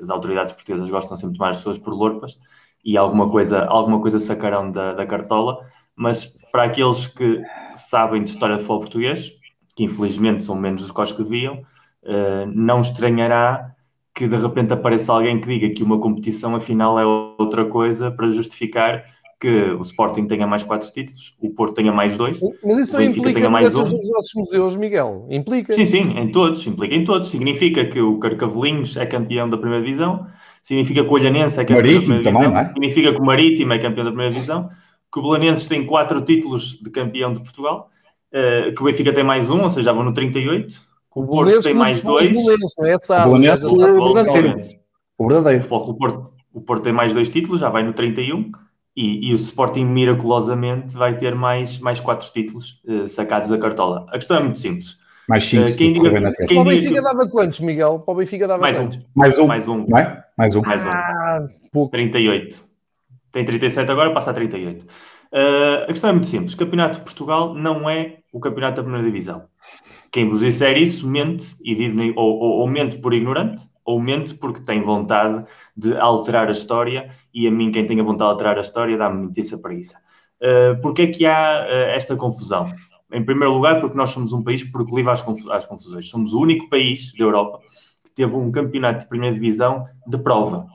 as autoridades portuguesas gostam sempre de tomar as pessoas por lorpas e alguma coisa, alguma coisa sacarão da, da cartola, mas para aqueles que sabem de história de futebol português, que infelizmente são menos os quais que deviam, eh, não estranhará que de repente apareça alguém que diga que uma competição afinal é outra coisa para justificar que o Sporting tenha mais quatro títulos, o Porto tenha mais dois, Mas isso não implica tenha mais um. nos nossos museus, Miguel? Implica? Sim, sim, em todos, implica em todos. Significa que o Carcavelinhos é campeão da primeira divisão, significa que o Olhanense é campeão Marítimo da primeira também, divisão, é? significa que o Marítimo é campeão da primeira divisão, que o Belenenses tem quatro títulos de campeão de Portugal, uh, que o Benfica tem mais um, ou seja, já vão no 38, que o, o Porto tem mais dois. É, o, o, verdadeiro. O verdadeiro. O Porto, o Porto tem mais dois títulos, já vai no 31 e, e, o Sporting miraculosamente vai ter mais, mais quatro títulos uh, sacados da cartola. A questão é muito simples. Mais cinco. Uh, quem diga, quem Para o Benfica dava quantos, Miguel? Para o Benfica dava mais quantos? Um. Mais um. Mais um. Não é? Mais um. Mais um. Ah, pouco. 38. Tem 37 agora, passa a 38. Uh, a questão é muito simples. O Campeonato de Portugal não é o Campeonato da Primeira Divisão. Quem vos disser isso mente e diz, ou, ou, ou mente por ignorante ou mente porque tem vontade de alterar a história e a mim, quem tem a vontade de alterar a história, dá-me muita preguiça. Uh, Porquê é que há uh, esta confusão? Em primeiro lugar, porque nós somos um país proclive às, às confusões. Somos o único país da Europa que teve um campeonato de primeira divisão de prova.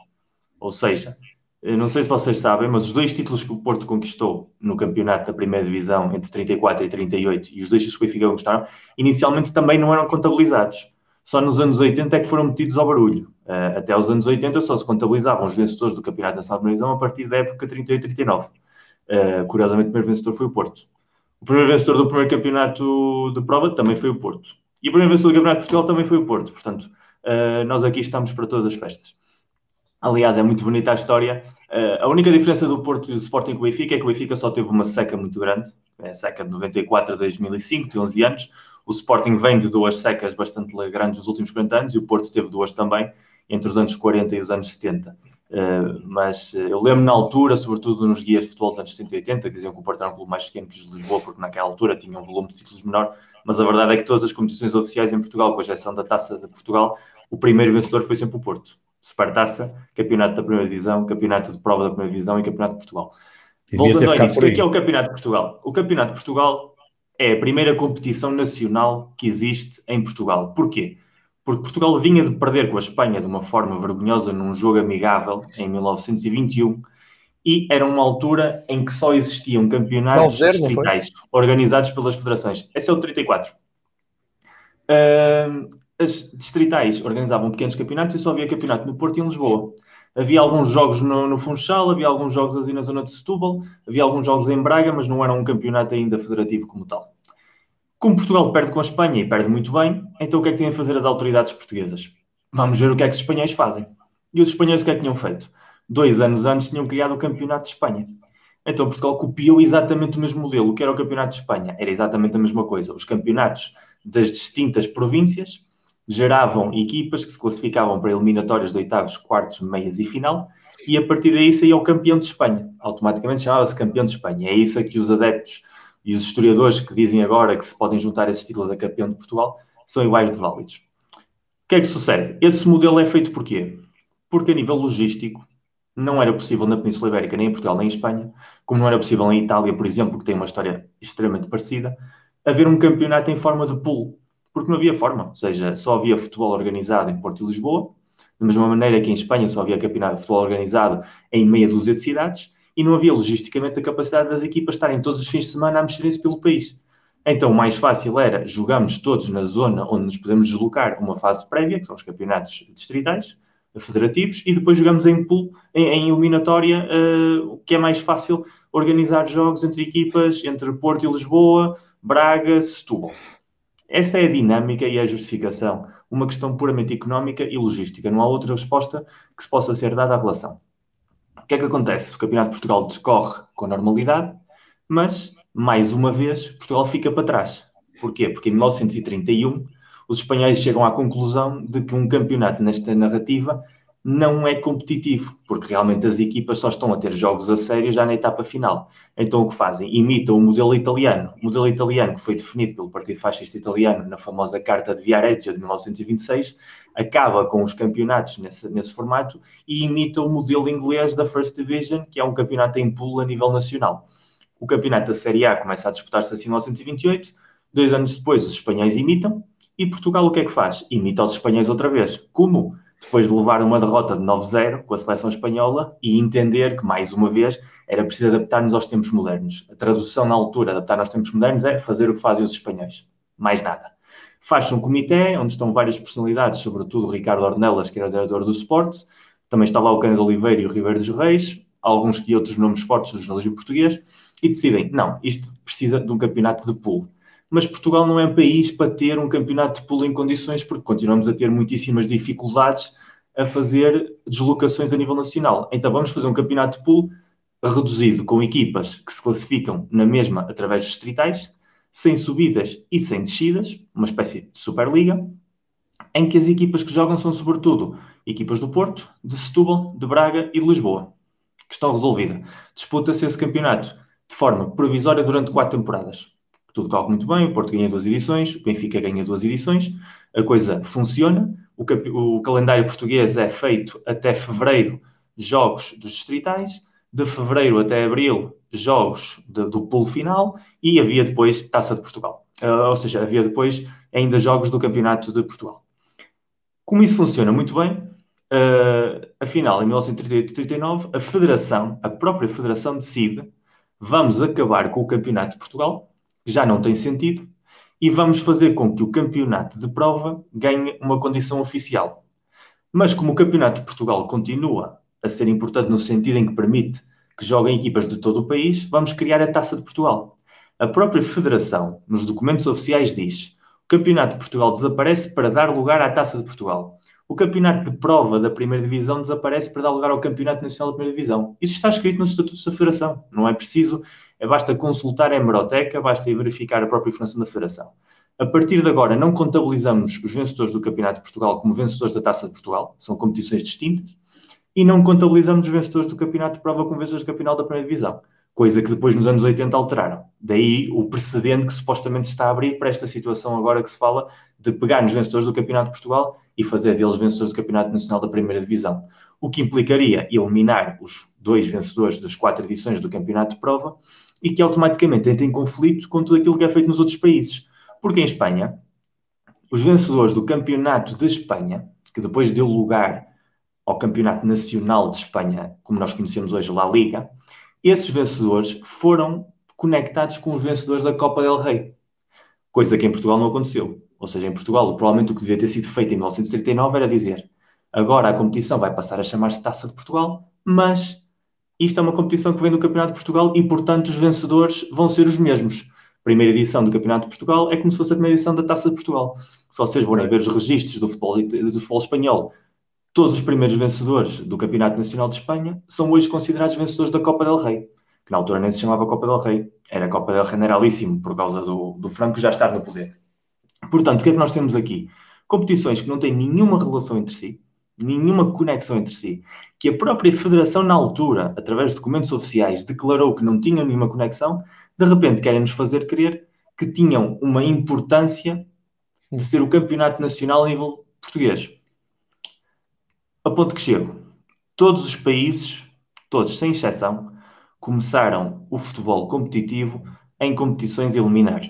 Ou seja, não sei se vocês sabem, mas os dois títulos que o Porto conquistou no campeonato da primeira divisão entre 34 e 38 e os dois que o Benfica conquistaram, inicialmente também não eram contabilizados. Só nos anos 80 é que foram metidos ao barulho. Uh, até os anos 80 só se contabilizavam os vencedores do Campeonato Nacional de Divisão a partir da época 38-39. Uh, curiosamente, o primeiro vencedor foi o Porto. O primeiro vencedor do primeiro campeonato de prova também foi o Porto. E o primeiro vencedor do Campeonato de Portugal também foi o Porto. Portanto, uh, nós aqui estamos para todas as festas. Aliás, é muito bonita a história. Uh, a única diferença do Porto e do Sporting com o Benfica é que o Benfica só teve uma seca muito grande. É a seca de 94 a 2005, de 11 anos. O Sporting vem de duas secas bastante grandes nos últimos 40 anos e o Porto teve duas também, entre os anos 40 e os anos 70. Uh, mas uh, eu lembro na altura, sobretudo nos guias de futebol dos anos 70 e 80, que diziam que o Porto era um clube mais pequeno que os de Lisboa, porque naquela altura tinha um volume de títulos menor, mas a verdade é que todas as competições oficiais em Portugal, com a exceção da Taça de Portugal, o primeiro vencedor foi sempre o Porto. Supertaça, Campeonato da Primeira Divisão, Campeonato de Prova da Primeira Divisão e Campeonato de Portugal. Voltando ao início, o que é, é o Campeonato de Portugal? O Campeonato de Portugal é a primeira competição nacional que existe em Portugal. Porquê? Porque Portugal vinha de perder com a Espanha de uma forma vergonhosa num jogo amigável em 1921 e era uma altura em que só existiam campeonatos distritais organizados pelas federações. Esse é o 34. Uh, as distritais organizavam pequenos campeonatos e só havia campeonato no Porto e em Lisboa. Havia alguns jogos no, no Funchal, havia alguns jogos ali na zona de Setúbal, havia alguns jogos em Braga, mas não era um campeonato ainda federativo como tal. Como Portugal perde com a Espanha e perde muito bem, então o que é que têm a fazer as autoridades portuguesas? Vamos ver o que é que os espanhóis fazem. E os espanhóis o que é que tinham feito? Dois anos antes tinham criado o Campeonato de Espanha. Então Portugal copiou exatamente o mesmo modelo. O que era o Campeonato de Espanha? Era exatamente a mesma coisa. Os campeonatos das distintas províncias geravam equipas que se classificavam para eliminatórias de oitavos, quartos, meias e final, e a partir daí saía o campeão de Espanha. Automaticamente chamava-se campeão de Espanha. É isso a que os adeptos e os historiadores que dizem agora que se podem juntar esses títulos a campeão de Portugal são iguais de válidos. O que é que sucede? Esse modelo é feito por quê? Porque a nível logístico não era possível na Península Ibérica, nem em Portugal, nem em Espanha, como não era possível em Itália, por exemplo, que tem uma história extremamente parecida, haver um campeonato em forma de pool, porque não havia forma, ou seja, só havia futebol organizado em Porto e Lisboa, da mesma maneira que em Espanha só havia campeonato de futebol organizado em meia dúzia de cidades, e não havia logisticamente a capacidade das equipas estarem todos os fins de semana a mexerem-se pelo país. Então, o mais fácil era jogarmos todos na zona onde nos podemos deslocar uma fase prévia, que são os campeonatos distritais, federativos, e depois jogamos em pool, em, em eliminatória, uh, que é mais fácil organizar jogos entre equipas, entre Porto e Lisboa, Braga, Setúbal. Essa é a dinâmica e a justificação, uma questão puramente económica e logística. Não há outra resposta que se possa ser dada à relação que é que acontece? O Campeonato de Portugal discorre com normalidade, mas, mais uma vez, Portugal fica para trás. Porquê? Porque em 1931 os espanhóis chegam à conclusão de que um campeonato nesta narrativa não é competitivo, porque realmente as equipas só estão a ter jogos a sério já na etapa final. Então o que fazem? Imitam o modelo italiano. O modelo italiano que foi definido pelo Partido Fascista Italiano na famosa Carta de Viareggio de 1926, acaba com os campeonatos nesse, nesse formato e imita o modelo inglês da First Division, que é um campeonato em pulo a nível nacional. O campeonato da Série A começa a disputar-se assim em 1928, dois anos depois os espanhóis imitam, e Portugal o que é que faz? Imita os espanhóis outra vez. Como? Depois de levar uma derrota de 9-0 com a seleção espanhola e entender que, mais uma vez, era preciso adaptar-nos aos tempos modernos. A tradução na altura, adaptar aos tempos modernos, é fazer o que fazem os espanhóis. Mais nada. Faz um comitê onde estão várias personalidades, sobretudo o Ricardo Ornelas, que era o diretor do Sports, também está lá o Cândido Oliveira e o Ribeiro dos Reis, alguns que outros nomes fortes do jornalismo português, e decidem, não, isto precisa de um campeonato de pool mas Portugal não é um país para ter um campeonato de pulo em condições, porque continuamos a ter muitíssimas dificuldades a fazer deslocações a nível nacional. Então vamos fazer um campeonato de pulo reduzido, com equipas que se classificam na mesma através dos distritais, sem subidas e sem descidas, uma espécie de Superliga, em que as equipas que jogam são sobretudo equipas do Porto, de Setúbal, de Braga e de Lisboa. Questão resolvida. Disputa-se esse campeonato de forma provisória durante quatro temporadas tudo corre muito bem, o Porto ganha duas edições, o Benfica ganha duas edições, a coisa funciona, o, o calendário português é feito até fevereiro, jogos dos distritais, de fevereiro até abril, jogos de, do pulo final, e havia depois Taça de Portugal. Uh, ou seja, havia depois ainda jogos do Campeonato de Portugal. Como isso funciona muito bem, uh, afinal, em 1938-39, a Federação, a própria Federação decide vamos acabar com o Campeonato de Portugal, que já não tem sentido, e vamos fazer com que o Campeonato de Prova ganhe uma condição oficial. Mas como o Campeonato de Portugal continua a ser importante no sentido em que permite que joguem equipas de todo o país, vamos criar a Taça de Portugal. A própria Federação, nos documentos oficiais, diz o Campeonato de Portugal desaparece para dar lugar à Taça de Portugal. O campeonato de prova da primeira divisão desaparece para dar lugar ao campeonato nacional da primeira divisão. Isso está escrito nos estatutos da Federação. Não é preciso, é, basta consultar a hemeroteca, basta verificar a própria informação da Federação. A partir de agora, não contabilizamos os vencedores do Campeonato de Portugal como vencedores da Taça de Portugal, são competições distintas e não contabilizamos os vencedores do campeonato de prova como vencedores do campeonato da primeira divisão, coisa que depois nos anos 80 alteraram. Daí o precedente que supostamente está a abrir para esta situação agora que se fala de pegar nos vencedores do campeonato de Portugal e fazer deles vencedores do campeonato nacional da primeira divisão, o que implicaria eliminar os dois vencedores das quatro edições do campeonato de prova e que automaticamente entra em conflito com tudo aquilo que é feito nos outros países. Porque em Espanha, os vencedores do campeonato de Espanha, que depois deu lugar ao Campeonato Nacional de Espanha, como nós conhecemos hoje, La Liga, esses vencedores foram conectados com os vencedores da Copa del Rei, coisa que em Portugal não aconteceu. Ou seja, em Portugal, provavelmente o que devia ter sido feito em 1939 era dizer agora a competição vai passar a chamar-se Taça de Portugal, mas isto é uma competição que vem do Campeonato de Portugal e, portanto, os vencedores vão ser os mesmos. A primeira edição do Campeonato de Portugal é como se fosse a primeira edição da Taça de Portugal. Se vocês forem ver os registros do futebol, do futebol espanhol Todos os primeiros vencedores do Campeonato Nacional de Espanha são hoje considerados vencedores da Copa del Rei, que na altura nem se chamava Copa del Rei, era Copa del Generalíssimo, por causa do, do Franco já estar no poder. Portanto, o que é que nós temos aqui? Competições que não têm nenhuma relação entre si, nenhuma conexão entre si, que a própria Federação, na altura, através de documentos oficiais, declarou que não tinham nenhuma conexão, de repente querem nos fazer crer que tinham uma importância de ser o campeonato nacional a nível português. A ponto que chego. Todos os países, todos sem exceção, começaram o futebol competitivo em competições eliminar.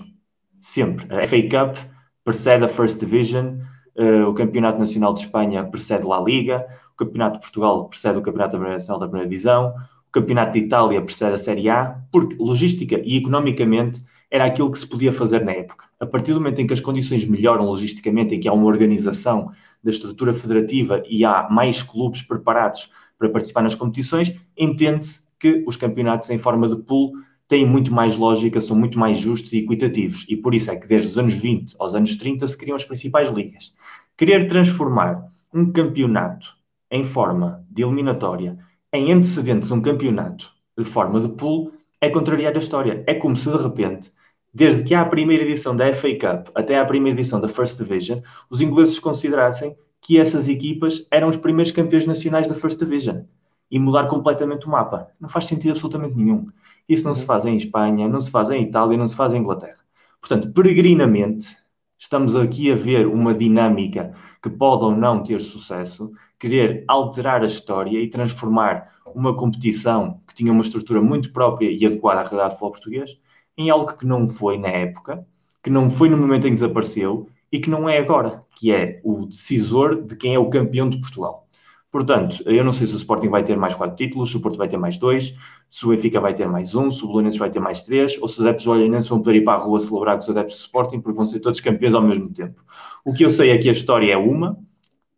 Sempre. A FA Cup precede a First Division, uh, o Campeonato Nacional de Espanha precede a Liga, o Campeonato de Portugal precede o Campeonato Nacional da Primeira Divisão, o Campeonato de Itália precede a Série A, porque logística e economicamente era aquilo que se podia fazer na época. A partir do momento em que as condições melhoram logisticamente, em que há uma organização da estrutura federativa e há mais clubes preparados para participar nas competições, entende-se que os campeonatos em forma de pool têm muito mais lógica, são muito mais justos e equitativos. E por isso é que desde os anos 20 aos anos 30 se criam as principais ligas. Querer transformar um campeonato em forma de eliminatória em antecedente de um campeonato de forma de pool é contrariar a história. É como se de repente desde que a primeira edição da FA Cup até à primeira edição da First Division, os ingleses considerassem que essas equipas eram os primeiros campeões nacionais da First Division e mudar completamente o mapa. Não faz sentido absolutamente nenhum. Isso não se faz em Espanha, não se faz em Itália, não se faz em Inglaterra. Portanto, peregrinamente, estamos aqui a ver uma dinâmica que pode ou não ter sucesso, querer alterar a história e transformar uma competição que tinha uma estrutura muito própria e adequada à realidade do futebol português em algo que não foi na época, que não foi no momento em que desapareceu e que não é agora, que é o decisor de quem é o campeão de Portugal. Portanto, eu não sei se o Sporting vai ter mais quatro títulos, se o Porto vai ter mais dois, se o Benfica vai ter mais um, se o Bolonenses vai ter mais três, ou se os adeptos do Olhanense vão poder ir para a rua celebrar com os adeptos do Sporting, porque vão ser todos campeões ao mesmo tempo. O que eu sei é que a história é uma,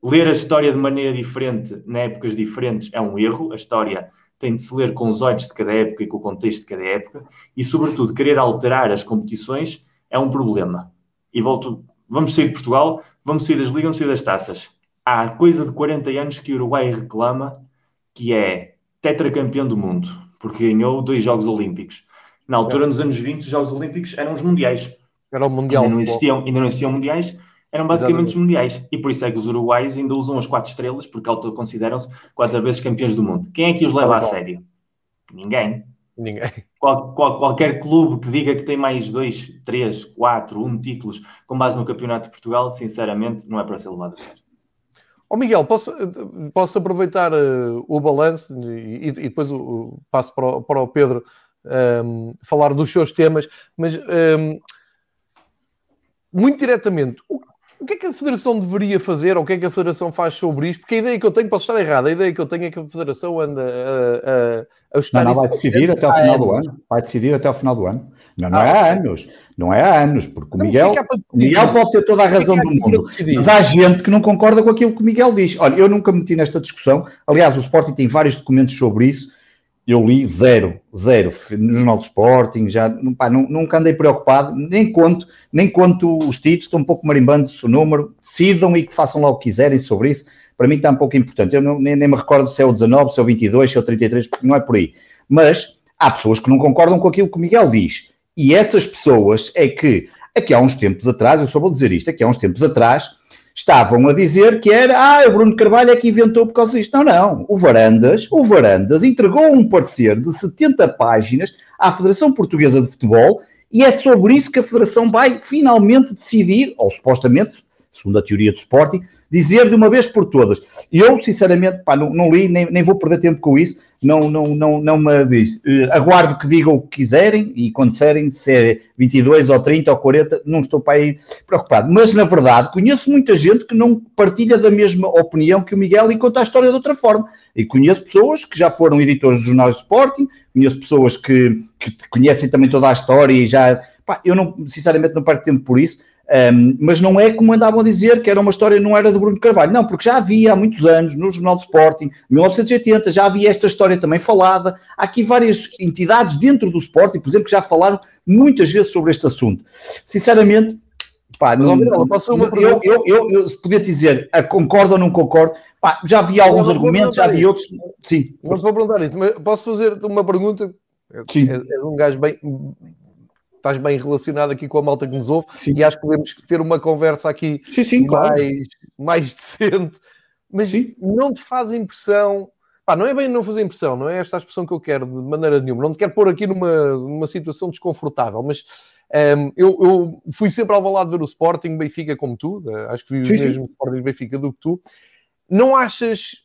ler a história de maneira diferente, em épocas diferentes, é um erro, a história tem de se ler com os olhos de cada época e com o contexto de cada época, e sobretudo querer alterar as competições é um problema. E volto, vamos sair de Portugal, vamos sair das ligas, vamos sair das taças. Há coisa de 40 anos que o Uruguai reclama que é tetracampeão do mundo, porque ganhou dois Jogos Olímpicos. Na altura, nos anos 20, os Jogos Olímpicos eram os mundiais. Era o Mundial. Ainda não existiam, ainda não existiam mundiais, eram basicamente Exatamente. os mundiais. E por isso é que os uruguaios ainda usam as quatro estrelas, porque autoconsideram-se quatro vezes campeões do mundo. Quem é que os leva a sério? Ninguém. Ninguém. Qual, qual, qualquer clube que diga que tem mais dois, três, quatro, um títulos com base no Campeonato de Portugal, sinceramente, não é para ser levado a sério. Oh Miguel, posso, posso aproveitar uh, o balanço e, e, depois o, o, passo para o, para o Pedro um, ehm, falar dos seus temas, mas um, ehm, muito diretamente, o, o que é que a Federação deveria fazer, ou o que é que a Federação faz sobre isto? Porque a ideia que eu tenho, posso estar errada, a ideia que eu tenho é que a Federação anda a, a, a ajustar não, não, vai decidir até o final do ano. Vai decidir até o final do ano. Não, não ah, é há anos. Não é há anos, porque o Miguel, Miguel pode ter toda a razão do mundo, mas há gente que não concorda com aquilo que o Miguel diz. Olha, eu nunca me meti nesta discussão. Aliás, o Sporting tem vários documentos sobre isso. Eu li zero, zero, no Jornal do Sporting, já pá, nunca andei preocupado, nem quanto, nem quanto os títulos, estão um pouco marimbando o número, decidam e que façam lá o que quiserem sobre isso, para mim está um pouco importante. Eu não, nem, nem me recordo se é o 19, se é o 22, se é o 33, não é por aí. Mas há pessoas que não concordam com aquilo que o Miguel diz e essas pessoas é que, aqui há uns tempos atrás, eu só vou dizer isto, aqui há uns tempos atrás, estavam a dizer que era, ah, o Bruno Carvalho é que inventou por causa disto. Não, não. O Varandas, o Varandas entregou um parecer de 70 páginas à Federação Portuguesa de Futebol e é sobre isso que a Federação vai finalmente decidir, ou supostamente, segundo a teoria do Sporting, dizer de uma vez por todas. Eu, sinceramente, pá, não, não li, nem, nem vou perder tempo com isso, não, não, não, não me diz. Uh, aguardo que digam o que quiserem e quando disserem se é 22 ou 30 ou 40, não estou para aí preocupado. Mas, na verdade, conheço muita gente que não partilha da mesma opinião que o Miguel e conta a história de outra forma. E conheço pessoas que já foram editores do Jornal de Sporting, conheço pessoas que, que conhecem também toda a história e já... Pá, eu, não, sinceramente, não perco tempo por isso um, mas não é como andavam a dizer que era uma história, não era do Bruno Carvalho, não, porque já havia há muitos anos no Jornal de Sporting, 1980, já havia esta história também falada. Há aqui várias entidades dentro do Sporting, por exemplo, que já falaram muitas vezes sobre este assunto. Sinceramente, pá, não, eu, eu, eu, eu, podia dizer concordo ou não concordo, pá, já havia alguns argumentos, já havia outros. Sim. Não vou perguntar isso, mas posso fazer uma pergunta? Sim. É, é um gajo bem estás bem relacionado aqui com a malta que nos ouve sim. e acho que podemos ter uma conversa aqui sim, sim, mais, claro. mais decente. Mas não te faz impressão. Pá, não é bem não fazer impressão, não é esta a expressão que eu quero de maneira nenhuma. Não te quero pôr aqui numa, numa situação desconfortável, mas um, eu, eu, fui sempre ao lado ver o Sporting Benfica como tu, eh, acho que fui o mesmo Sporting Benfica do que tu. Não achas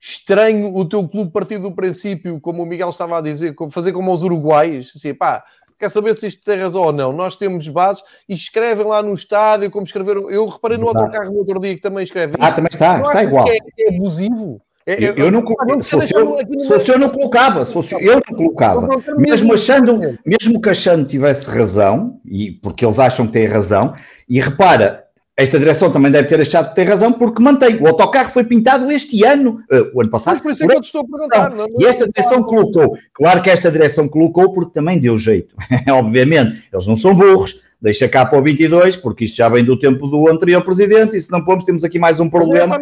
estranho o teu clube partir do princípio, como o Miguel estava a dizer, fazer como os uruguaios, assim, pá, quer saber se isto tem razão ou não. Nós temos bases e escrevem lá no estádio, como escreveram. Eu reparei no autocarro no outro dia que também escreve Ah, também está, está igual. É, é abusivo. É, eu, eu, não, se, fosse eu, se fosse eu não colocava, se fosse eu não colocava. Mesmo achando, mesmo que achando tivesse razão, e porque eles acham que têm razão, e repara, esta direção também deve ter achado que tem razão, porque mantém. O autocarro foi pintado este ano, uh, o ano passado. Mas por isso é que eu te estou a perguntar. Não, não, e esta direção colocou. Claro que esta direção colocou porque também deu jeito. Obviamente, eles não são burros. Deixa cá para o 22, porque isto já vem do tempo do anterior presidente, e se não pomos, temos aqui mais um problema.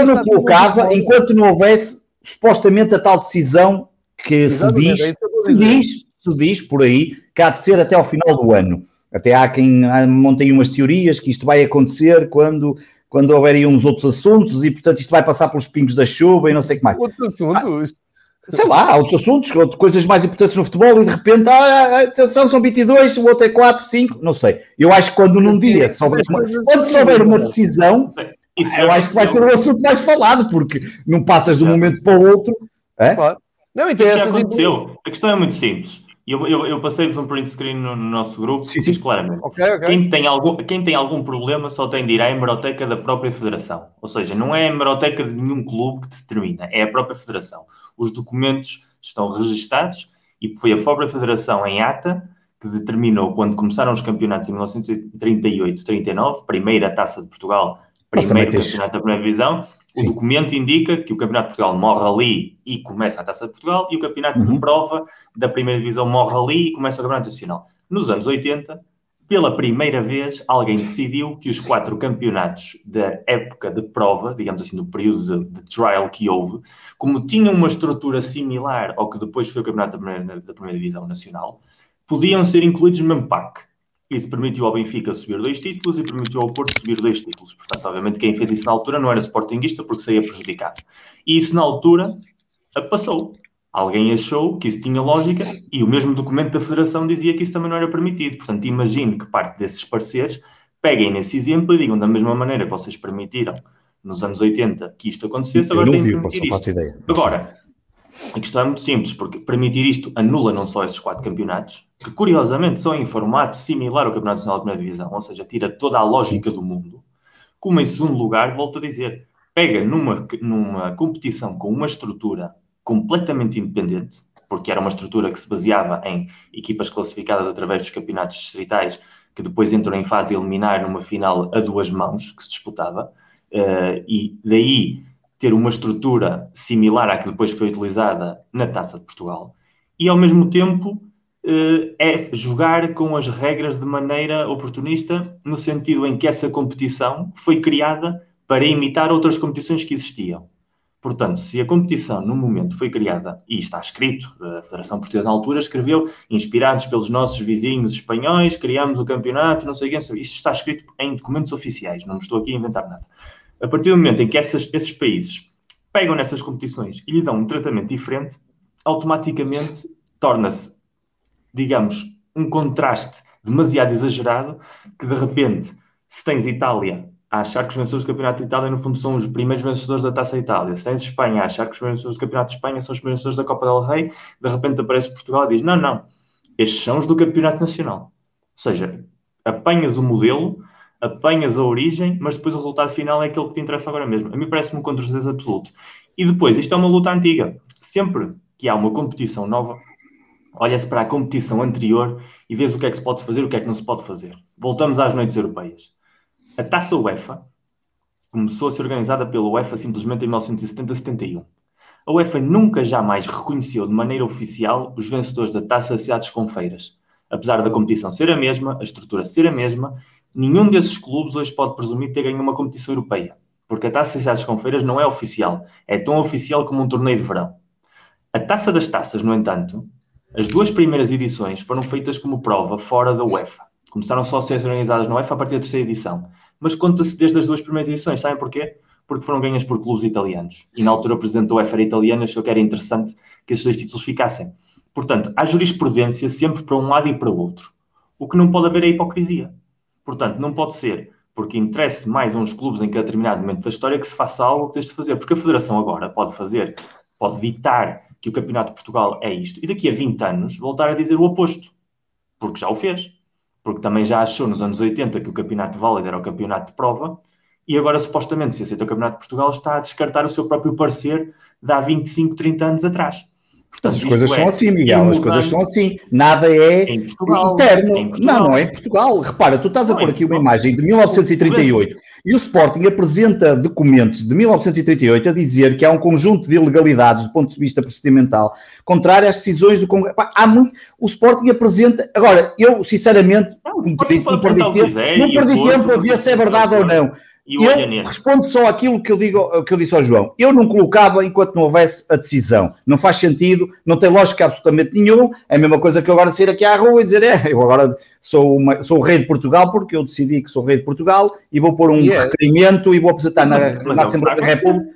Eu não colocava, enquanto não houvesse supostamente a tal decisão que se diz, é se diz, se diz por aí, que há de ser até ao final do ano. Até há quem montem umas teorias que isto vai acontecer quando, quando houver uns outros assuntos e, portanto, isto vai passar pelos pingos da chuva e não sei o que mais. Outros assuntos? sei lá, outros assuntos, coisas mais importantes no futebol e de repente, ah, ah, atenção, são 22, o outro é 4, 5, não sei. Eu acho que quando num dia, souber uma, quando souber uma decisão, eu acho que vai ser o assunto mais falado, porque não passas de um momento para o outro. É? Claro. Não, então Isso já aconteceu. A questão é muito simples. Eu, eu, eu passei-vos um print screen no, no nosso grupo sim, sim. claramente. Okay, okay. Quem, tem algum, quem tem algum problema só tem de ir à hemeroteca da própria federação. Ou seja, não é a hemeroteca de nenhum clube que determina, é a própria federação. Os documentos estão registados e foi a própria federação em ata que determinou quando começaram os campeonatos em 1938-39, primeira taça de Portugal, primeiro campeonato da primeira divisão, o Sim. documento indica que o Campeonato de Portugal morre ali e começa a Taça de Portugal, e o Campeonato uhum. de Prova da Primeira Divisão morre ali e começa o Campeonato Nacional. Nos anos 80, pela primeira vez, alguém decidiu que os quatro campeonatos da época de prova, digamos assim, do período de, de trial que houve, como tinham uma estrutura similar ao que depois foi o Campeonato da Primeira, da primeira Divisão Nacional, podiam ser incluídos no mesmo pack. Isso permitiu ao Benfica subir dois títulos e permitiu ao Porto subir dois títulos. Portanto, obviamente, quem fez isso na altura não era Sportingista porque saía prejudicado. E isso, na altura, passou. Alguém achou que isso tinha lógica e o mesmo documento da Federação dizia que isso também não era permitido. Portanto, imagino que parte desses pareceres peguem nesse exemplo e digam da mesma maneira que vocês permitiram nos anos 80 que isto acontecesse, agora têm de permitir isto. Agora, A questão é muito simples, porque permitir isto anula não só esses quatro campeonatos, que curiosamente são em formato similar ao Campeonato Nacional da Primeira Divisão, ou seja, tira toda a lógica do mundo, como em segundo lugar, volto a dizer, pega numa, numa competição com uma estrutura completamente independente, porque era uma estrutura que se baseava em equipas classificadas através dos campeonatos distritais, que depois entram em fase eliminar numa final a duas mãos, que se disputava, uh, e daí ter uma estrutura similar à que depois foi utilizada na Taça de Portugal, e ao mesmo tempo é jogar com as regras de maneira oportunista, no sentido em que essa competição foi criada para imitar outras competições que existiam. Portanto, se a competição no momento foi criada, e está escrito, a Federação Portuguesa na altura escreveu, inspirados pelos nossos vizinhos espanhóis, criamos o campeonato, não sei quê, isto está escrito em documentos oficiais, não estou aqui a inventar nada. A partir do momento em que essas, esses países pegam nessas competições e lhe dão um tratamento diferente, automaticamente torna-se, digamos, um contraste demasiado exagerado, que de repente, se tens Itália a achar que os vencedores do Campeonato de Itália, no fundo, são os primeiros vencedores da Taça Itália. Se tens Espanha a achar que os vencedores do Campeonato de Espanha são os vencedores da Copa del Rei, de repente aparece Portugal e diz: não, não, estes são os do Campeonato Nacional. Ou seja, apanhas o modelo, apanhas a origem, mas depois o resultado final é aquele que te interessa agora mesmo. A mim parece-me um contra-certeza absoluto. E depois, isto é uma luta antiga. Sempre que há uma competição nova, olha-se para a competição anterior e vês o que é que se pode fazer o que é que não se pode fazer. Voltamos às noites europeias. A taça UEFA começou a ser organizada pela UEFA simplesmente em 1970-71. A UEFA nunca jamais reconheceu de maneira oficial os vencedores da taça Cidades com Feiras. Apesar da competição ser a mesma, a estrutura ser a mesma, nenhum desses clubes hoje pode presumir ter ganho uma competição europeia, porque a taça Cidades com Feiras não é oficial, é tão oficial como um torneio de verão. A taça das taças, no entanto, as duas primeiras edições foram feitas como prova fora da UEFA. Começaram só a ser organizadas na UEFA a partir da terceira edição mas conta-se desde as duas primeiras edições. Sabem porquê? Porque foram ganhas por clubes italianos. E na altura o presidente da UEFA era italiano achou que era interessante que esses dois títulos ficassem. Portanto, há jurisprudência sempre para um lado e para o outro. O que não pode haver é hipocrisia. Portanto, não pode ser porque interesse mais uns clubes em que determinado momento da história que se faça algo que deixe de fazer. Porque a Federação agora pode fazer, pode ditar que o Campeonato de Portugal é isto e daqui a 20 anos voltar a dizer o oposto. Porque já o fez porque também já achou nos anos 80 que o campeonato válido era o campeonato de prova, e agora supostamente, se aceita o Campeonato de Portugal, está a descartar o seu próprio parecer de há 25, 30 anos atrás. Portanto, as coisas é são assim, Miguel, as coisas são assim. Nada é Portugal, interno. Não, não é em Portugal. Repara, tu estás a pôr aqui uma imagem de 1938 e o Sporting apresenta documentos de 1938 a dizer que há um conjunto de ilegalidades do ponto de vista procedimental contrário às decisões do Congresso. Há muito. O Sporting apresenta. Agora, eu, sinceramente, não, não perdi, tempo, não perdi tempo a ver se é verdade ou não. E eu respondo só aquilo que eu, digo, que eu disse ao João. Eu não colocava enquanto não houvesse a decisão. Não faz sentido, não tem lógica absolutamente nenhum. É a mesma coisa que eu agora sair aqui à rua e dizer, é, eu agora sou, uma, sou o rei de Portugal porque eu decidi que sou o rei de Portugal e vou pôr um yeah. requerimento e vou apresentar na, na é Assembleia da República.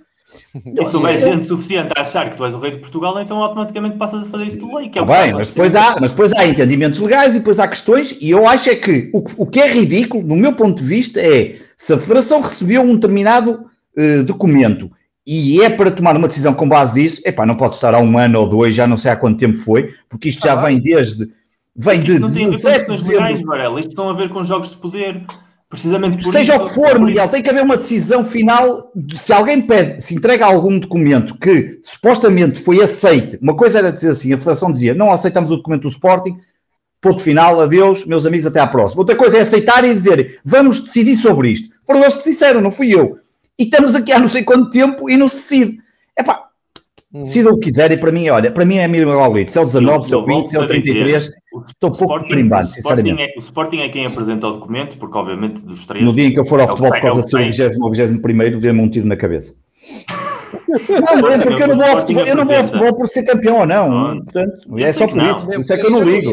E se houver gente suficiente a achar que tu és o rei de Portugal, então automaticamente passas a fazer isso de lei. Que é ah, bem, mas depois, há, mas depois há entendimentos legais e depois há questões, e eu acho é que o, o que é ridículo, no meu ponto de vista, é se a Federação recebeu um determinado uh, documento e é para tomar uma decisão com base disso, epá, não pode estar há um ano ou dois, já não sei há quanto tempo foi, porque isto ah, já vem desde. Vem de não 17 tem legais, Varela, isto tem a ver com jogos de poder. Precisamente por Seja isso, o que for, Miguel, tem que haver uma decisão final. De, se alguém pede, se entrega algum documento que supostamente foi aceite, uma coisa era dizer assim: a Federação dizia não aceitamos o documento do Sporting, ponto final, adeus, meus amigos, até à próxima. Outra coisa é aceitar e dizer vamos decidir sobre isto. Foram eles que disseram, não fui eu. E estamos aqui há não sei quanto tempo e não se decide. É pá, Uhum. Decidam o que quiserem, para mim, olha, para mim é mínimo igualito. Se é o 19, se é o 20, se é o 33, dizer, estou pouco perimbado, sinceramente. É, o Sporting é quem apresenta o documento, porque obviamente dos três. No dia em que eu for ao é futebol por causa do seu 20 ou 21, dê-me um tiro na cabeça. Não, é porque eu não vou ao futebol, eu não vou ao futebol por ser campeão ou não. Portanto, é só por isso. Isso é que eu não ligo.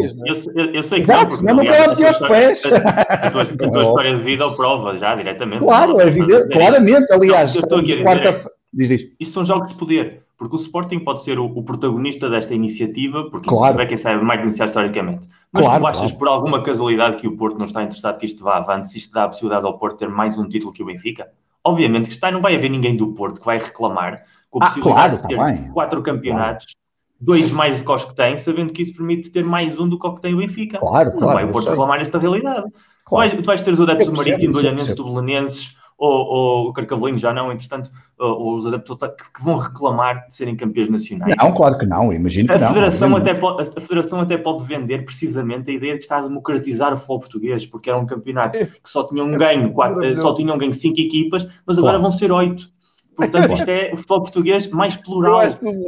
Eu, sei que Exato, não, senão não quero meter os pés. A tua história de vida ao prova já, diretamente. Claro, é evidente, claramente. Aliás, eu estou aqui a dizer. Diz isto. Isto são jogos de poder. Porque o Sporting pode ser o, o protagonista desta iniciativa, porque claro. é quem sabe mais iniciar historicamente. Mas claro, tu achas claro. por alguma casualidade que o Porto não está interessado que isto vá avante, se isto dá a possibilidade ao Porto ter mais um título que o Benfica? Obviamente que está, não vai haver ninguém do Porto que vai reclamar com a ah, possibilidade claro, de ter tá quatro campeonatos, claro. dois mais do que os que tem, sabendo que isso permite ter mais um do que o que tem o Benfica. Claro, não vai o Porto reclamar esta realidade. Claro. Tu, vais, tu vais ter os adeptos do Marítimo, do Olhanense, do Belenenses, ou, ou o Carcavelinho já não, entretanto, ou os adeptos que vão reclamar de serem campeões nacionais. Não, claro que não, imagino que a não. Federação até pode, a Federação até pode vender precisamente a ideia de que está a democratizar o futebol português, porque era um campeonato que só tinha um ganho, quatro, só tinham um ganho cinco equipas, mas agora vão ser oito. Portanto, isto é o futebol português mais plural,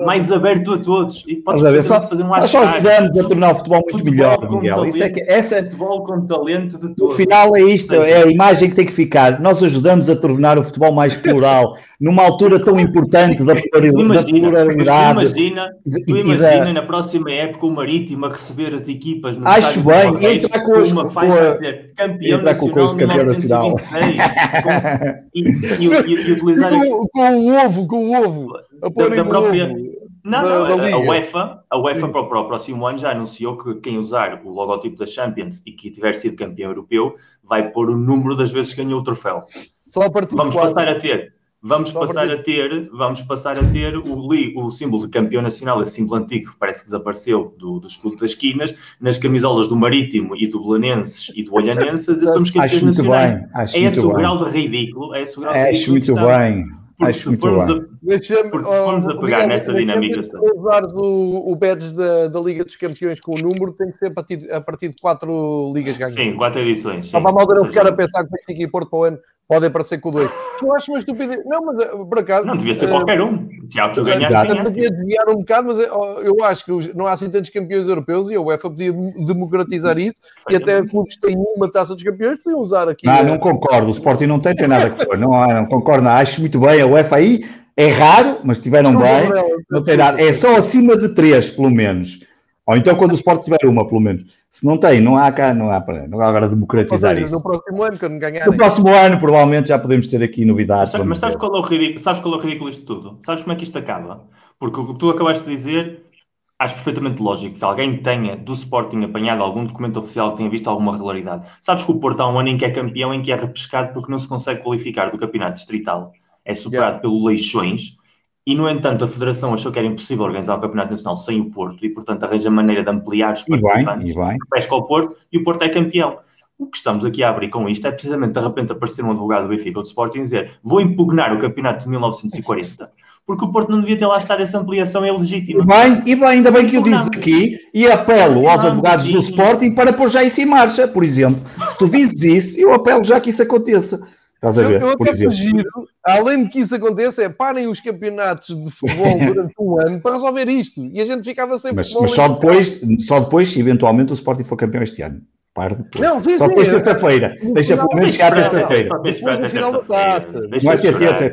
mais aberto a todos. E pode fazer, só, fazer um nós só ajudamos a tornar o futebol muito futebol melhor, Miguel. Talento, Isso é que, essa, futebol com talento de todos. O final é isto, é a imagem que tem que ficar. Nós ajudamos a tornar o futebol mais plural, numa altura tão importante da pluralidade. Imagina, tu imagina da... na próxima época o Marítimo a receber as equipas no Acho bem, e entrar com, os, uma faixa a dizer campeão nacional, com campeão nacional. e, e, e, utilizar com o ovo, com o ovo. Da, da própria. Não, da, não, da a UEFA, a UEFA para o próximo ano já anunciou que quem usar o logotipo da Champions e que tiver sido campeão europeu vai pôr o número das vezes que ganhou o troféu. Só a partir Vamos passar a ter vamos Só passar a ter, vamos passar a ter o, o símbolo de campeão nacional, esse símbolo antigo que parece que desapareceu do, do escudo das esquinas, nas camisolas do Marítimo e do Belenenses e do Olhanenses, e somos campeões nacionais. Bem, acho é esse o grau de ridículo, é esse o grau de ridículo. Acho muito bem. Porque Acho se formos, a, porque se formos a pegar nessa dinâmica. Se usares o, o badge da, da Liga dos Campeões com o número, tem que ser a partir, a partir de quatro ligas ganhas. Sim, quatro edições. Estava mal de não ficar a pensar que Benfica e Porto para o ano podem aparecer com o 2. Eu acho uma estupidez. Não, mas eh, por acaso. Não devia ser uh, qualquer um. Se há que ganhar. Podia desviar um bocado, mas eh, eu acho que não há assim tantos campeões europeus e a UEFA podia democratizar isso e até clubes que têm uma taça dos campeões podiam usar aqui. Não, não concordo. O Sporting não tem, tem nada que for. Não, não concordo. Não. Acho muito bem. A UEFA aí é raro, mas tiveram bem. Não tem nada. É só acima de três, pelo menos. Ou então quando o Sport tiver uma, pelo menos. Se não tem, não há cá, não há para não há agora democratizar seja, isso. No próximo ano, quando ganhar. No próximo ano, provavelmente, já podemos ter aqui novidades. Mas, mas sabes, qual é o ridículo, sabes qual é o ridículo disto tudo? Sabes como é que isto acaba? Porque o que tu acabaste de dizer, acho perfeitamente lógico que alguém tenha do Sporting apanhado algum documento oficial que tenha visto alguma regularidade. Sabes que o Porto há um ano em que é campeão, em que é repescado porque não se consegue qualificar do campeonato distrital. É superado yeah. pelo Leixões e, no entanto, a Federação achou que era impossível organizar o Campeonato Nacional sem o Porto e, portanto, arranja maneira de ampliar os participantes e bem, pesca ao Porto e o Porto é campeão. O que estamos aqui a abrir com isto é precisamente, de repente, aparecer um advogado do Benfica ou do Sporting e dizer vou impugnar o Campeonato de 1940 porque o Porto não devia ter lá estado essa ampliação é legítima. E bem, e bem, ainda bem que o dizes aqui e apelo aos advogados do Sporting para pôr já isso em marcha, por exemplo. Se tu dizes isso, eu apelo já que isso aconteça. Estás a ver? Eu, eu até sugiro, além de que isso aconteça, é parem os campeonatos de futebol durante um ano para resolver isto. E a gente ficava sem mas, futebol. Mas só depois, só depois, se eventualmente o Sporting for campeão este ano. Não, sim, só depois terça-feira. Deixa pelo menos chegar terça-feira. Não é ter terça.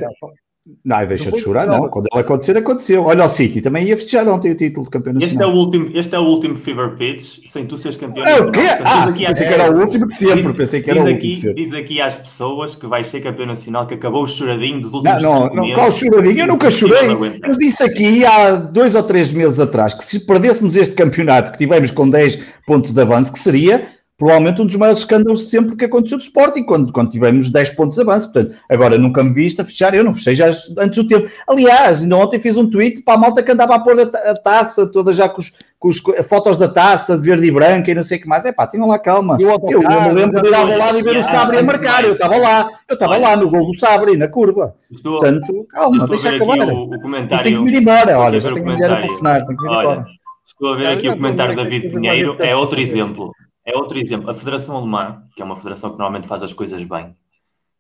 Não, deixa de chorar, não. Quando ela acontecer, aconteceu. Olha, o City também ia festejar ontem o título de campeão nacional. Este é o último, este é o último Fever Pitch, sem tu seres campeão é, o quê? Ah, aqui, pensei que era o último de sempre. Diz, pensei que era o último aqui, Diz aqui às pessoas que vais ser campeão nacional, que acabou o choradinho dos últimos não, não, não, Qual choradinho? Eu nunca chorei. Eu disse aqui há dois ou três meses atrás que se perdêssemos este campeonato que tivemos com 10 pontos de avanço, que seria provavelmente um dos maiores escândalos de sempre que aconteceu do Sporting, quando, quando tivemos 10 pontos de avanço. Portanto, agora nunca me viste a fechar, eu não fechei já antes do tempo. Aliás, ainda ontem fiz um tweet para a malta que andava a pôr a, taça toda já com, os, com os, fotos da taça de verde e branca e não sei o que mais. É pá, tenham lá calma. Eu, eu, eu me lembro de ir ao lado e ver o Sabre a marcar. Eu estava lá, eu estava lá no gol do Sabre, na curva. Estou, Portanto, calma, deixa acabar. O, o comentário, tenho que ir embora, olha, já tenho que ir a telefonar, tenho que ir embora. Estou a ver aqui o comentário da David Pinheiro, é outro exemplo. É outro exemplo. A Federação Alemã, que é uma federação que normalmente faz as coisas bem,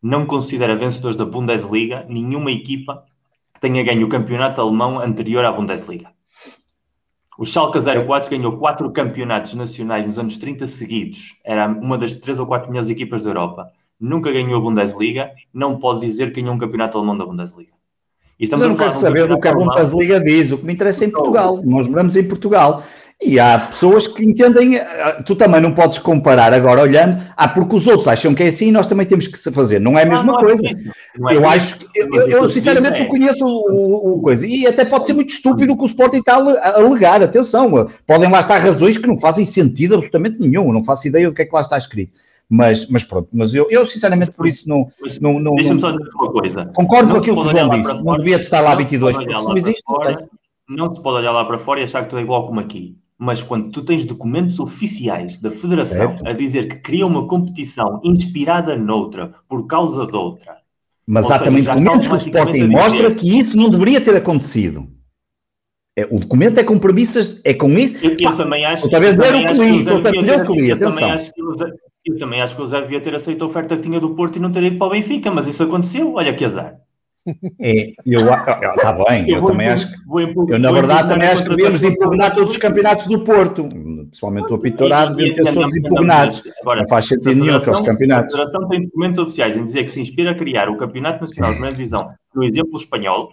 não considera vencedores da Bundesliga nenhuma equipa que tenha ganho o campeonato alemão anterior à Bundesliga. O Schalke 04 ganhou quatro campeonatos nacionais nos anos 30 seguidos. Era uma das três ou quatro melhores equipas da Europa. Nunca ganhou a Bundesliga. Não pode dizer que ganhou um campeonato alemão da Bundesliga. E estamos Mas eu não quero saber do que a Bundesliga diz. O que me interessa é em Portugal. Nós moramos em Portugal. E há pessoas que entendem, eh, tu também não podes comparar agora olhando, ah, porque os outros acham que é assim, nós também temos que fazer. Não é a mesma não, não é coisa. É eu acho que, eu, eu sinceramente não conheço o, o, coisa, e até pode ser muito estúpido o que o Sporting está a alegar, atenção, podem lá estar razões que não fazem sentido absolutamente nenhum, não faço ideia do que é que lá está escrito. Mas, mas pronto, mas eu, eu sinceramente por isso não. não, não Deixa-me só dizer uma coisa. Concordo não com aquilo que o João disse. Não devia estar lá 22. Não, existe, fora, não se pode olhar lá para fora e achar que tu é igual como aqui. Mas quando tu tens documentos oficiais da Federação certo. a dizer que cria uma competição inspirada noutra por causa de outra. Mas há seja, também documentos que o Sporting mostra que isso não deveria ter acontecido. É, o documento é com premissas, é com isso. Eu, eu também acho que. Eu também acho que eu também acho o Zé devia ter aceito a oferta que tinha do Porto e não ter ido para o Benfica, mas isso aconteceu. Olha que azar. É, eu, está bem, eu, eu também acho que, eu na verdade também acho que devíamos de impugnar todos os campeonatos do Porto, principalmente o Apitorado, deviam ter todos impugnados, Agora, não faz sentido nenhum aqueles campeonatos. A Federação tem documentos oficiais em dizer que se inspira a criar o Campeonato Nacional de Primeira Divisão no exemplo espanhol,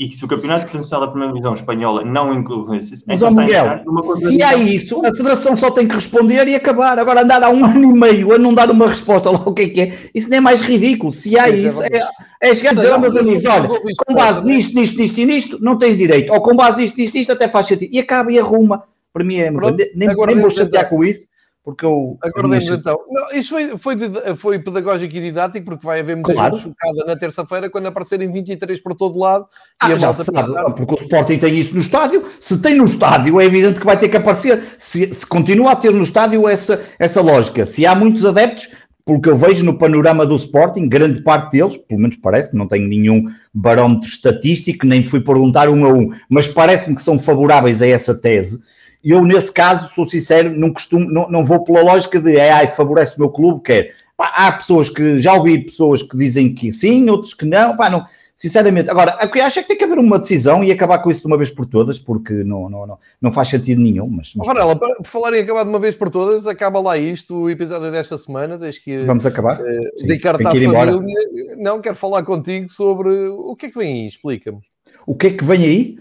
e que se o Campeonato Internacional da Primeira Divisão Espanhola não inclui isso, então Miguel, se há isso, a Federação só tem que responder e acabar. Agora, andar há um ano e meio a não dar uma resposta lá o que é que é, isso nem é mais ridículo. Se há isso, é, é chegar a dizer aos meus amigos: olha, com base nisto, nisto, nisto e nisto, não tens direito, ou com base nisto, nisto, nisto, até faz sentido. E acaba e arruma. Para mim é, Pronto, nem, nem vou chatear com isso porque eu. Acordemos então. Não, isto foi, foi, foi pedagógico e didático, porque vai haver muita claro. gente chocada na terça-feira quando aparecerem 23 por todo lado. Ah, e já sabe, pensar... porque o Sporting tem isso no estádio. Se tem no estádio, é evidente que vai ter que aparecer. Se, se continua a ter no estádio essa, essa lógica, se há muitos adeptos, pelo que eu vejo no panorama do Sporting, grande parte deles, pelo menos parece, não tenho nenhum barómetro estatístico, nem fui perguntar um a um, mas parece-me que são favoráveis a essa tese e eu, nesse caso, sou sincero, não costumo, não, não vou pela lógica de ai, favorece o meu clube, quer. Pá, há pessoas que, já ouvi pessoas que dizem que sim, outros que não, pá, não. Sinceramente, agora, o que acho é que tem que haver uma decisão e acabar com isso de uma vez por todas, porque não, não, não, não faz sentido nenhum. Mas, mas... Varela, para falar em acabar de uma vez por todas, acaba lá isto, o episódio desta semana, desde que. Vamos acabar? Uh, dedicar-te à família. Embora. Não, quero falar contigo sobre o que é que vem aí, explica-me. O que é que vem aí?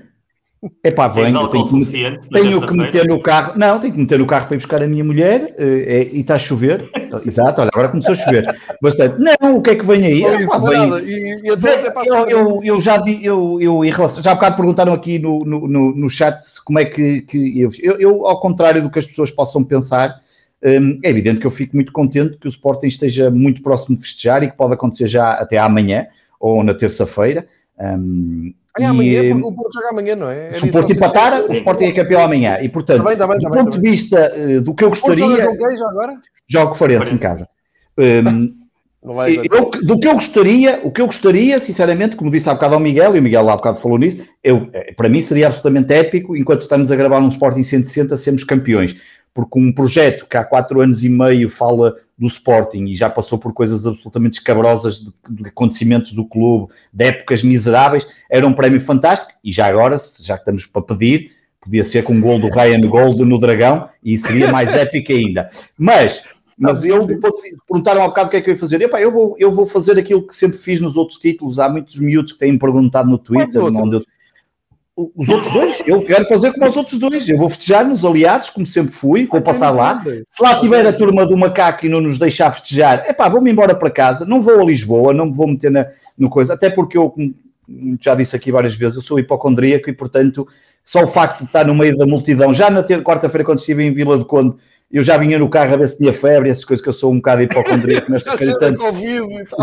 É pá, venho, tenho, que, tenho que meter no carro, não, tenho que meter no carro para ir buscar a minha mulher eh, é, e está a chover. Exato, olha, agora começou a chover bastante. Não, o que é que vem aí? Não, ah, vem, e, e eu, eu, eu, já, eu, eu, em relação, já há bocado perguntaram aqui no, no, no, no chat como é que, que eu, eu, eu, ao contrário do que as pessoas possam pensar, hum, é evidente que eu fico muito contente que o Sporting esteja muito próximo de festejar e que pode acontecer já até amanhã ou na terça-feira. Um, é amanhã, e, porque o Porto joga amanhã, não é? é se o Porto empatar, o Sporting é campeão amanhã. E, portanto, tá bem, tá bem, tá do ponto de vista uh, do que eu gostaria. Joga com já agora? Jogo Farense em casa. Um, eu, do que eu gostaria, o que eu gostaria, sinceramente, como disse há bocado ao Miguel, e o Miguel há bocado falou nisso, eu, eh, para mim seria absolutamente épico, enquanto estamos a gravar um Sporting 160, sermos campeões. Porque um projeto que há quatro anos e meio fala do Sporting e já passou por coisas absolutamente escabrosas de, de, acontecimentos do clube, de épocas miseráveis, era um prémio fantástico e já agora, já que estamos para pedir, podia ser com um gol do Ryan Gold no Dragão e seria mais épico ainda. Mas, mas eu perguntaram há bocado o que é que eu ia fazer. Epá, eu, vou, eu vou fazer aquilo que sempre fiz nos outros títulos. Há muitos miúdos que têm perguntado no Twitter, onde eu, os outros dois, eu quero fazer como os outros dois. Eu vou festejar nos aliados, como sempre fui, vou passar lá. Se lá tiver a turma do macaco e não nos deixar festejar, é pá, vou-me embora para casa, não vou a Lisboa, não me vou meter na, no coisa, até porque eu, já disse aqui várias vezes, eu sou hipocondríaco e, portanto, só o facto de estar no meio da multidão, já na quarta-feira, quando estive em Vila de Conde, eu já vinha no carro a ver se tinha febre, essas coisas que eu sou um bocado hipocondríaco nessas coisas.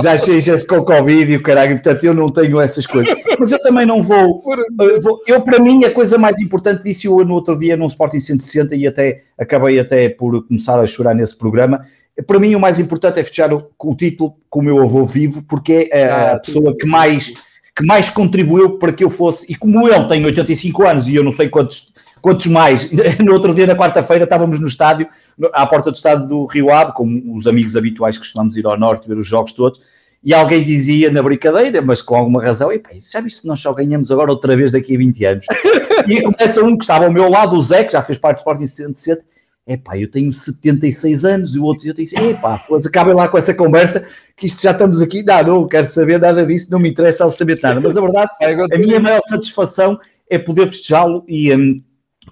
já achei isso com Covid e o caralho, portanto eu não tenho essas coisas. Mas eu também não vou, eh, vou. Eu, para mim, a coisa mais importante, disse eu no outro dia num Sporting 160 e até acabei até por começar a chorar nesse programa. Para mim, o mais importante é fechar o, o título com o meu avô vivo, porque é a, ah, pessoa sim. que mais que mais contribuiu para que eu fosse, e como ele tem 85 anos e eu não sei quantos Quantos mais? No outro dia, na quarta-feira, estávamos no estádio, à porta do estádio do Rio Ave, com os amigos habituais que costumamos ir ao norte ver os jogos todos, e alguém dizia na brincadeira, mas com alguma razão, e já viste nós só ganhamos agora outra vez daqui a 20 anos? e começa um que estava ao meu lado, o Zé, que já fez parte do Sporting 67, epá, eu tenho 76 anos, e o outro eu disse, epá, pois acabem lá com essa conversa, que isto já estamos aqui, não, não quero saber nada disso, não me interessa absolutamente nada, mas a verdade, a minha maior satisfação é poder festejá-lo e, um,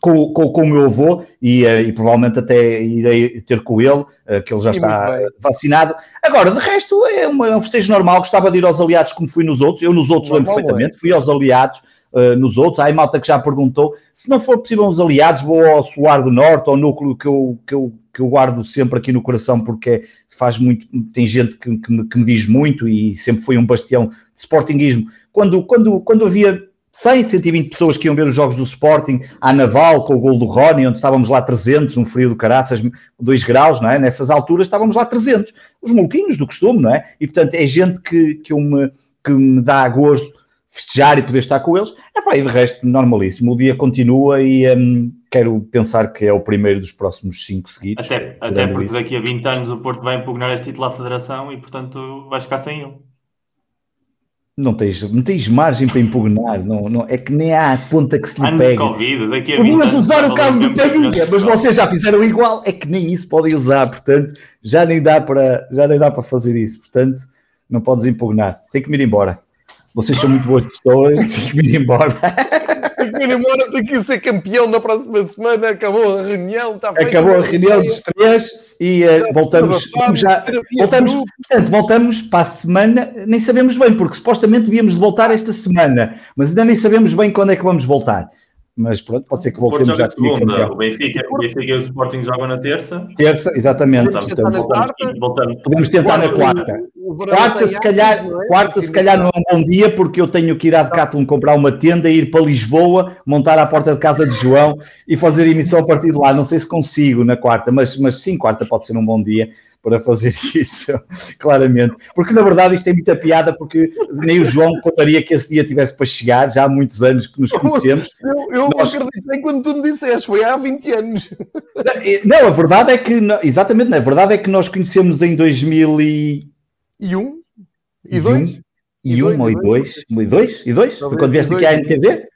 com, com, com, o meu avô e, eh, e, provavelmente até irei ter com ele, eh, que ele já está vacinado. Agora, de resto, é, uma, é um festejo normal. Gostava de ir aos aliados como fui nos outros. Eu nos outros lembro perfeitamente. É. Fui aos aliados, uh, nos outros. Há aí malta que já perguntou, se não for possível os aliados, vou ao Solar do Norte, ao núcleo que eu, que eu, que eu guardo sempre aqui no coração, porque faz muito, tem gente que, que, me, que me diz muito e sempre foi um bastião de sportinguismo. Quando, quando, quando havia 100, 120 pessoas que iam ver os jogos do Sporting à Naval, com o gol do Rony, onde estávamos lá 300, um frio do caraças, 2 graus, não é? Nessas alturas estávamos lá 300. Os maluquinhos do costume, não é? E, portanto, é gente que, que, eu me, que me dá gosto festejar e poder estar com eles. Epá, e de resto, normalíssimo. O dia continua e um, quero pensar que é o primeiro dos próximos 5 seguidos. Até, até porque isso. daqui a 20 anos o Porto vai impugnar este título à Federação e, portanto, vais ficar sem ele não tens, não tens margem para impugnar, não, não, é que nem há ponta que se lhe pega. Covid, daqui a Podemos usar o caso do Peguinha, mas vocês já fizeram igual, é que nem isso podem usar, portanto, já nem dá para, já nem dá para fazer isso, portanto, não podes impugnar, tem que me ir embora. Vocês são muito boas pessoas, tem que me ir embora. Tem que ir embora, tem que ser campeão na próxima semana, acabou a reunião, está. Acabou a reunião dos três e uh, voltamos, já, voltamos, portanto, voltamos para a semana, nem sabemos bem, porque supostamente devíamos voltar esta semana, mas ainda nem sabemos bem quando é que vamos voltar mas pronto, pode ser que voltemos já segunda, o Benfica, o Benfica e o Sporting jogam na terça. Terça, exatamente. Podemos tentar na quarta. Voltamos. Podemos tentar na quarta. Quarta, se calhar, é? quarta, se calhar não é um bom dia, porque eu tenho que ir à Decathlon comprar uma tenda, ir para Lisboa, montar à porta de casa de João e fazer emissão a partir de lá. Não sei se consigo na quarta, mas, mas sim, quarta pode ser um bom dia para fazer isso, claramente. Porque na verdade isto tem muita piada, porque nem o João contaria que esse dia tivesse para chegar, já há muitos anos que nos conhecemos. Eu, eu Nós... acreditei quando tu me disseste, foi há 20 anos. Não, a verdade é que, exatamente, a verdade é que nós conhecemos em 2001 e 2? E 1 ou 2? E 2? E 2? Foi quando vieste aqui à NTV?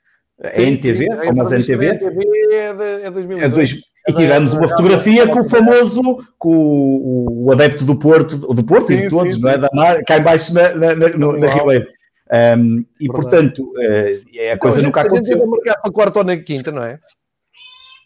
A NTV, fomos à NTV. A NTV é 2002. E tivemos uma fotografia com o famoso, com o, o adepto do Porto, do Porto sim, e de todos, sim, não é? Da Mar, cá embaixo na, na, na, no, na Ribeira. Um, e portanto, uh, a coisa nunca aconteceu. A gente marcar para quarto ou na quinta, não é?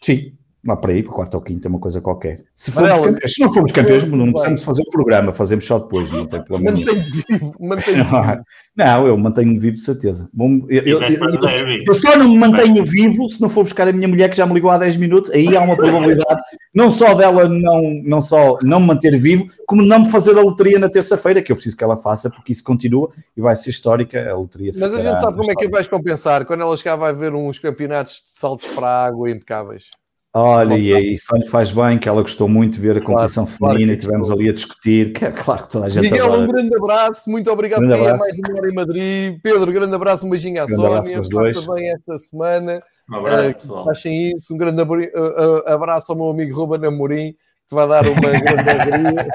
Sim, Lá para aí, para quarto ou quinto, é uma coisa qualquer. Se, formos campeões, se não formos campeões, não precisamos fazer o programa, fazemos só depois, não tem problema nenhum. vivo, mantenho vivo. Não, eu mantenho vivo, de certeza. Eu, eu, eu, eu, só não me mantenho vivo se não for buscar a minha mulher que já me ligou há 10 minutos, aí há uma probabilidade, não só dela não, não só não me manter vivo, como não me fazer a loteria na terça-feira, que eu preciso que ela faça, porque isso continua e vai ser histórica, a loteria. Mas a gente sabe como é que vais compensar, quando ela chegar vai ver uns campeonatos de saltos para a água impecáveis. Olha, e aí só lhe faz bem que ela gostou muito de ver a competição claro, feminina claro e estivemos ali a discutir. Que é claro que toda a gente Miguel, adora. um grande abraço, muito obrigado por ter mais uma hora em Madrid. Pedro, grande abraço, um beijinho à grande Sónia. Faça bem esta semana. Um abraço, uh, Achem isso. Um grande abraço ao meu amigo Ruben Amorim, que vai dar uma grande alegria.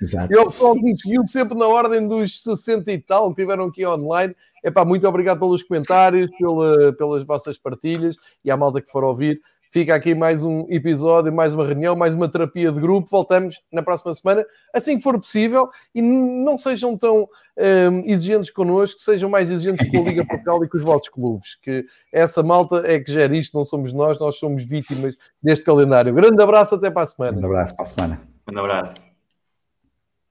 Exato. E ao pessoal que nos seguiu sempre na ordem dos 60 e tal, que tiveram aqui online. Epá, muito obrigado pelos comentários, pela, pelas vossas partilhas e à malta que for ouvir. Fica aqui mais um episódio, mais uma reunião, mais uma terapia de grupo. Voltamos na próxima semana, assim que for possível, e não sejam tão um, exigentes connosco, sejam mais exigentes com a Liga Portugal e com os vossos clubes. Que essa malta é que gera isto, não somos nós, nós somos vítimas deste calendário. Grande abraço, até para a semana. Um abraço para a semana. Um abraço.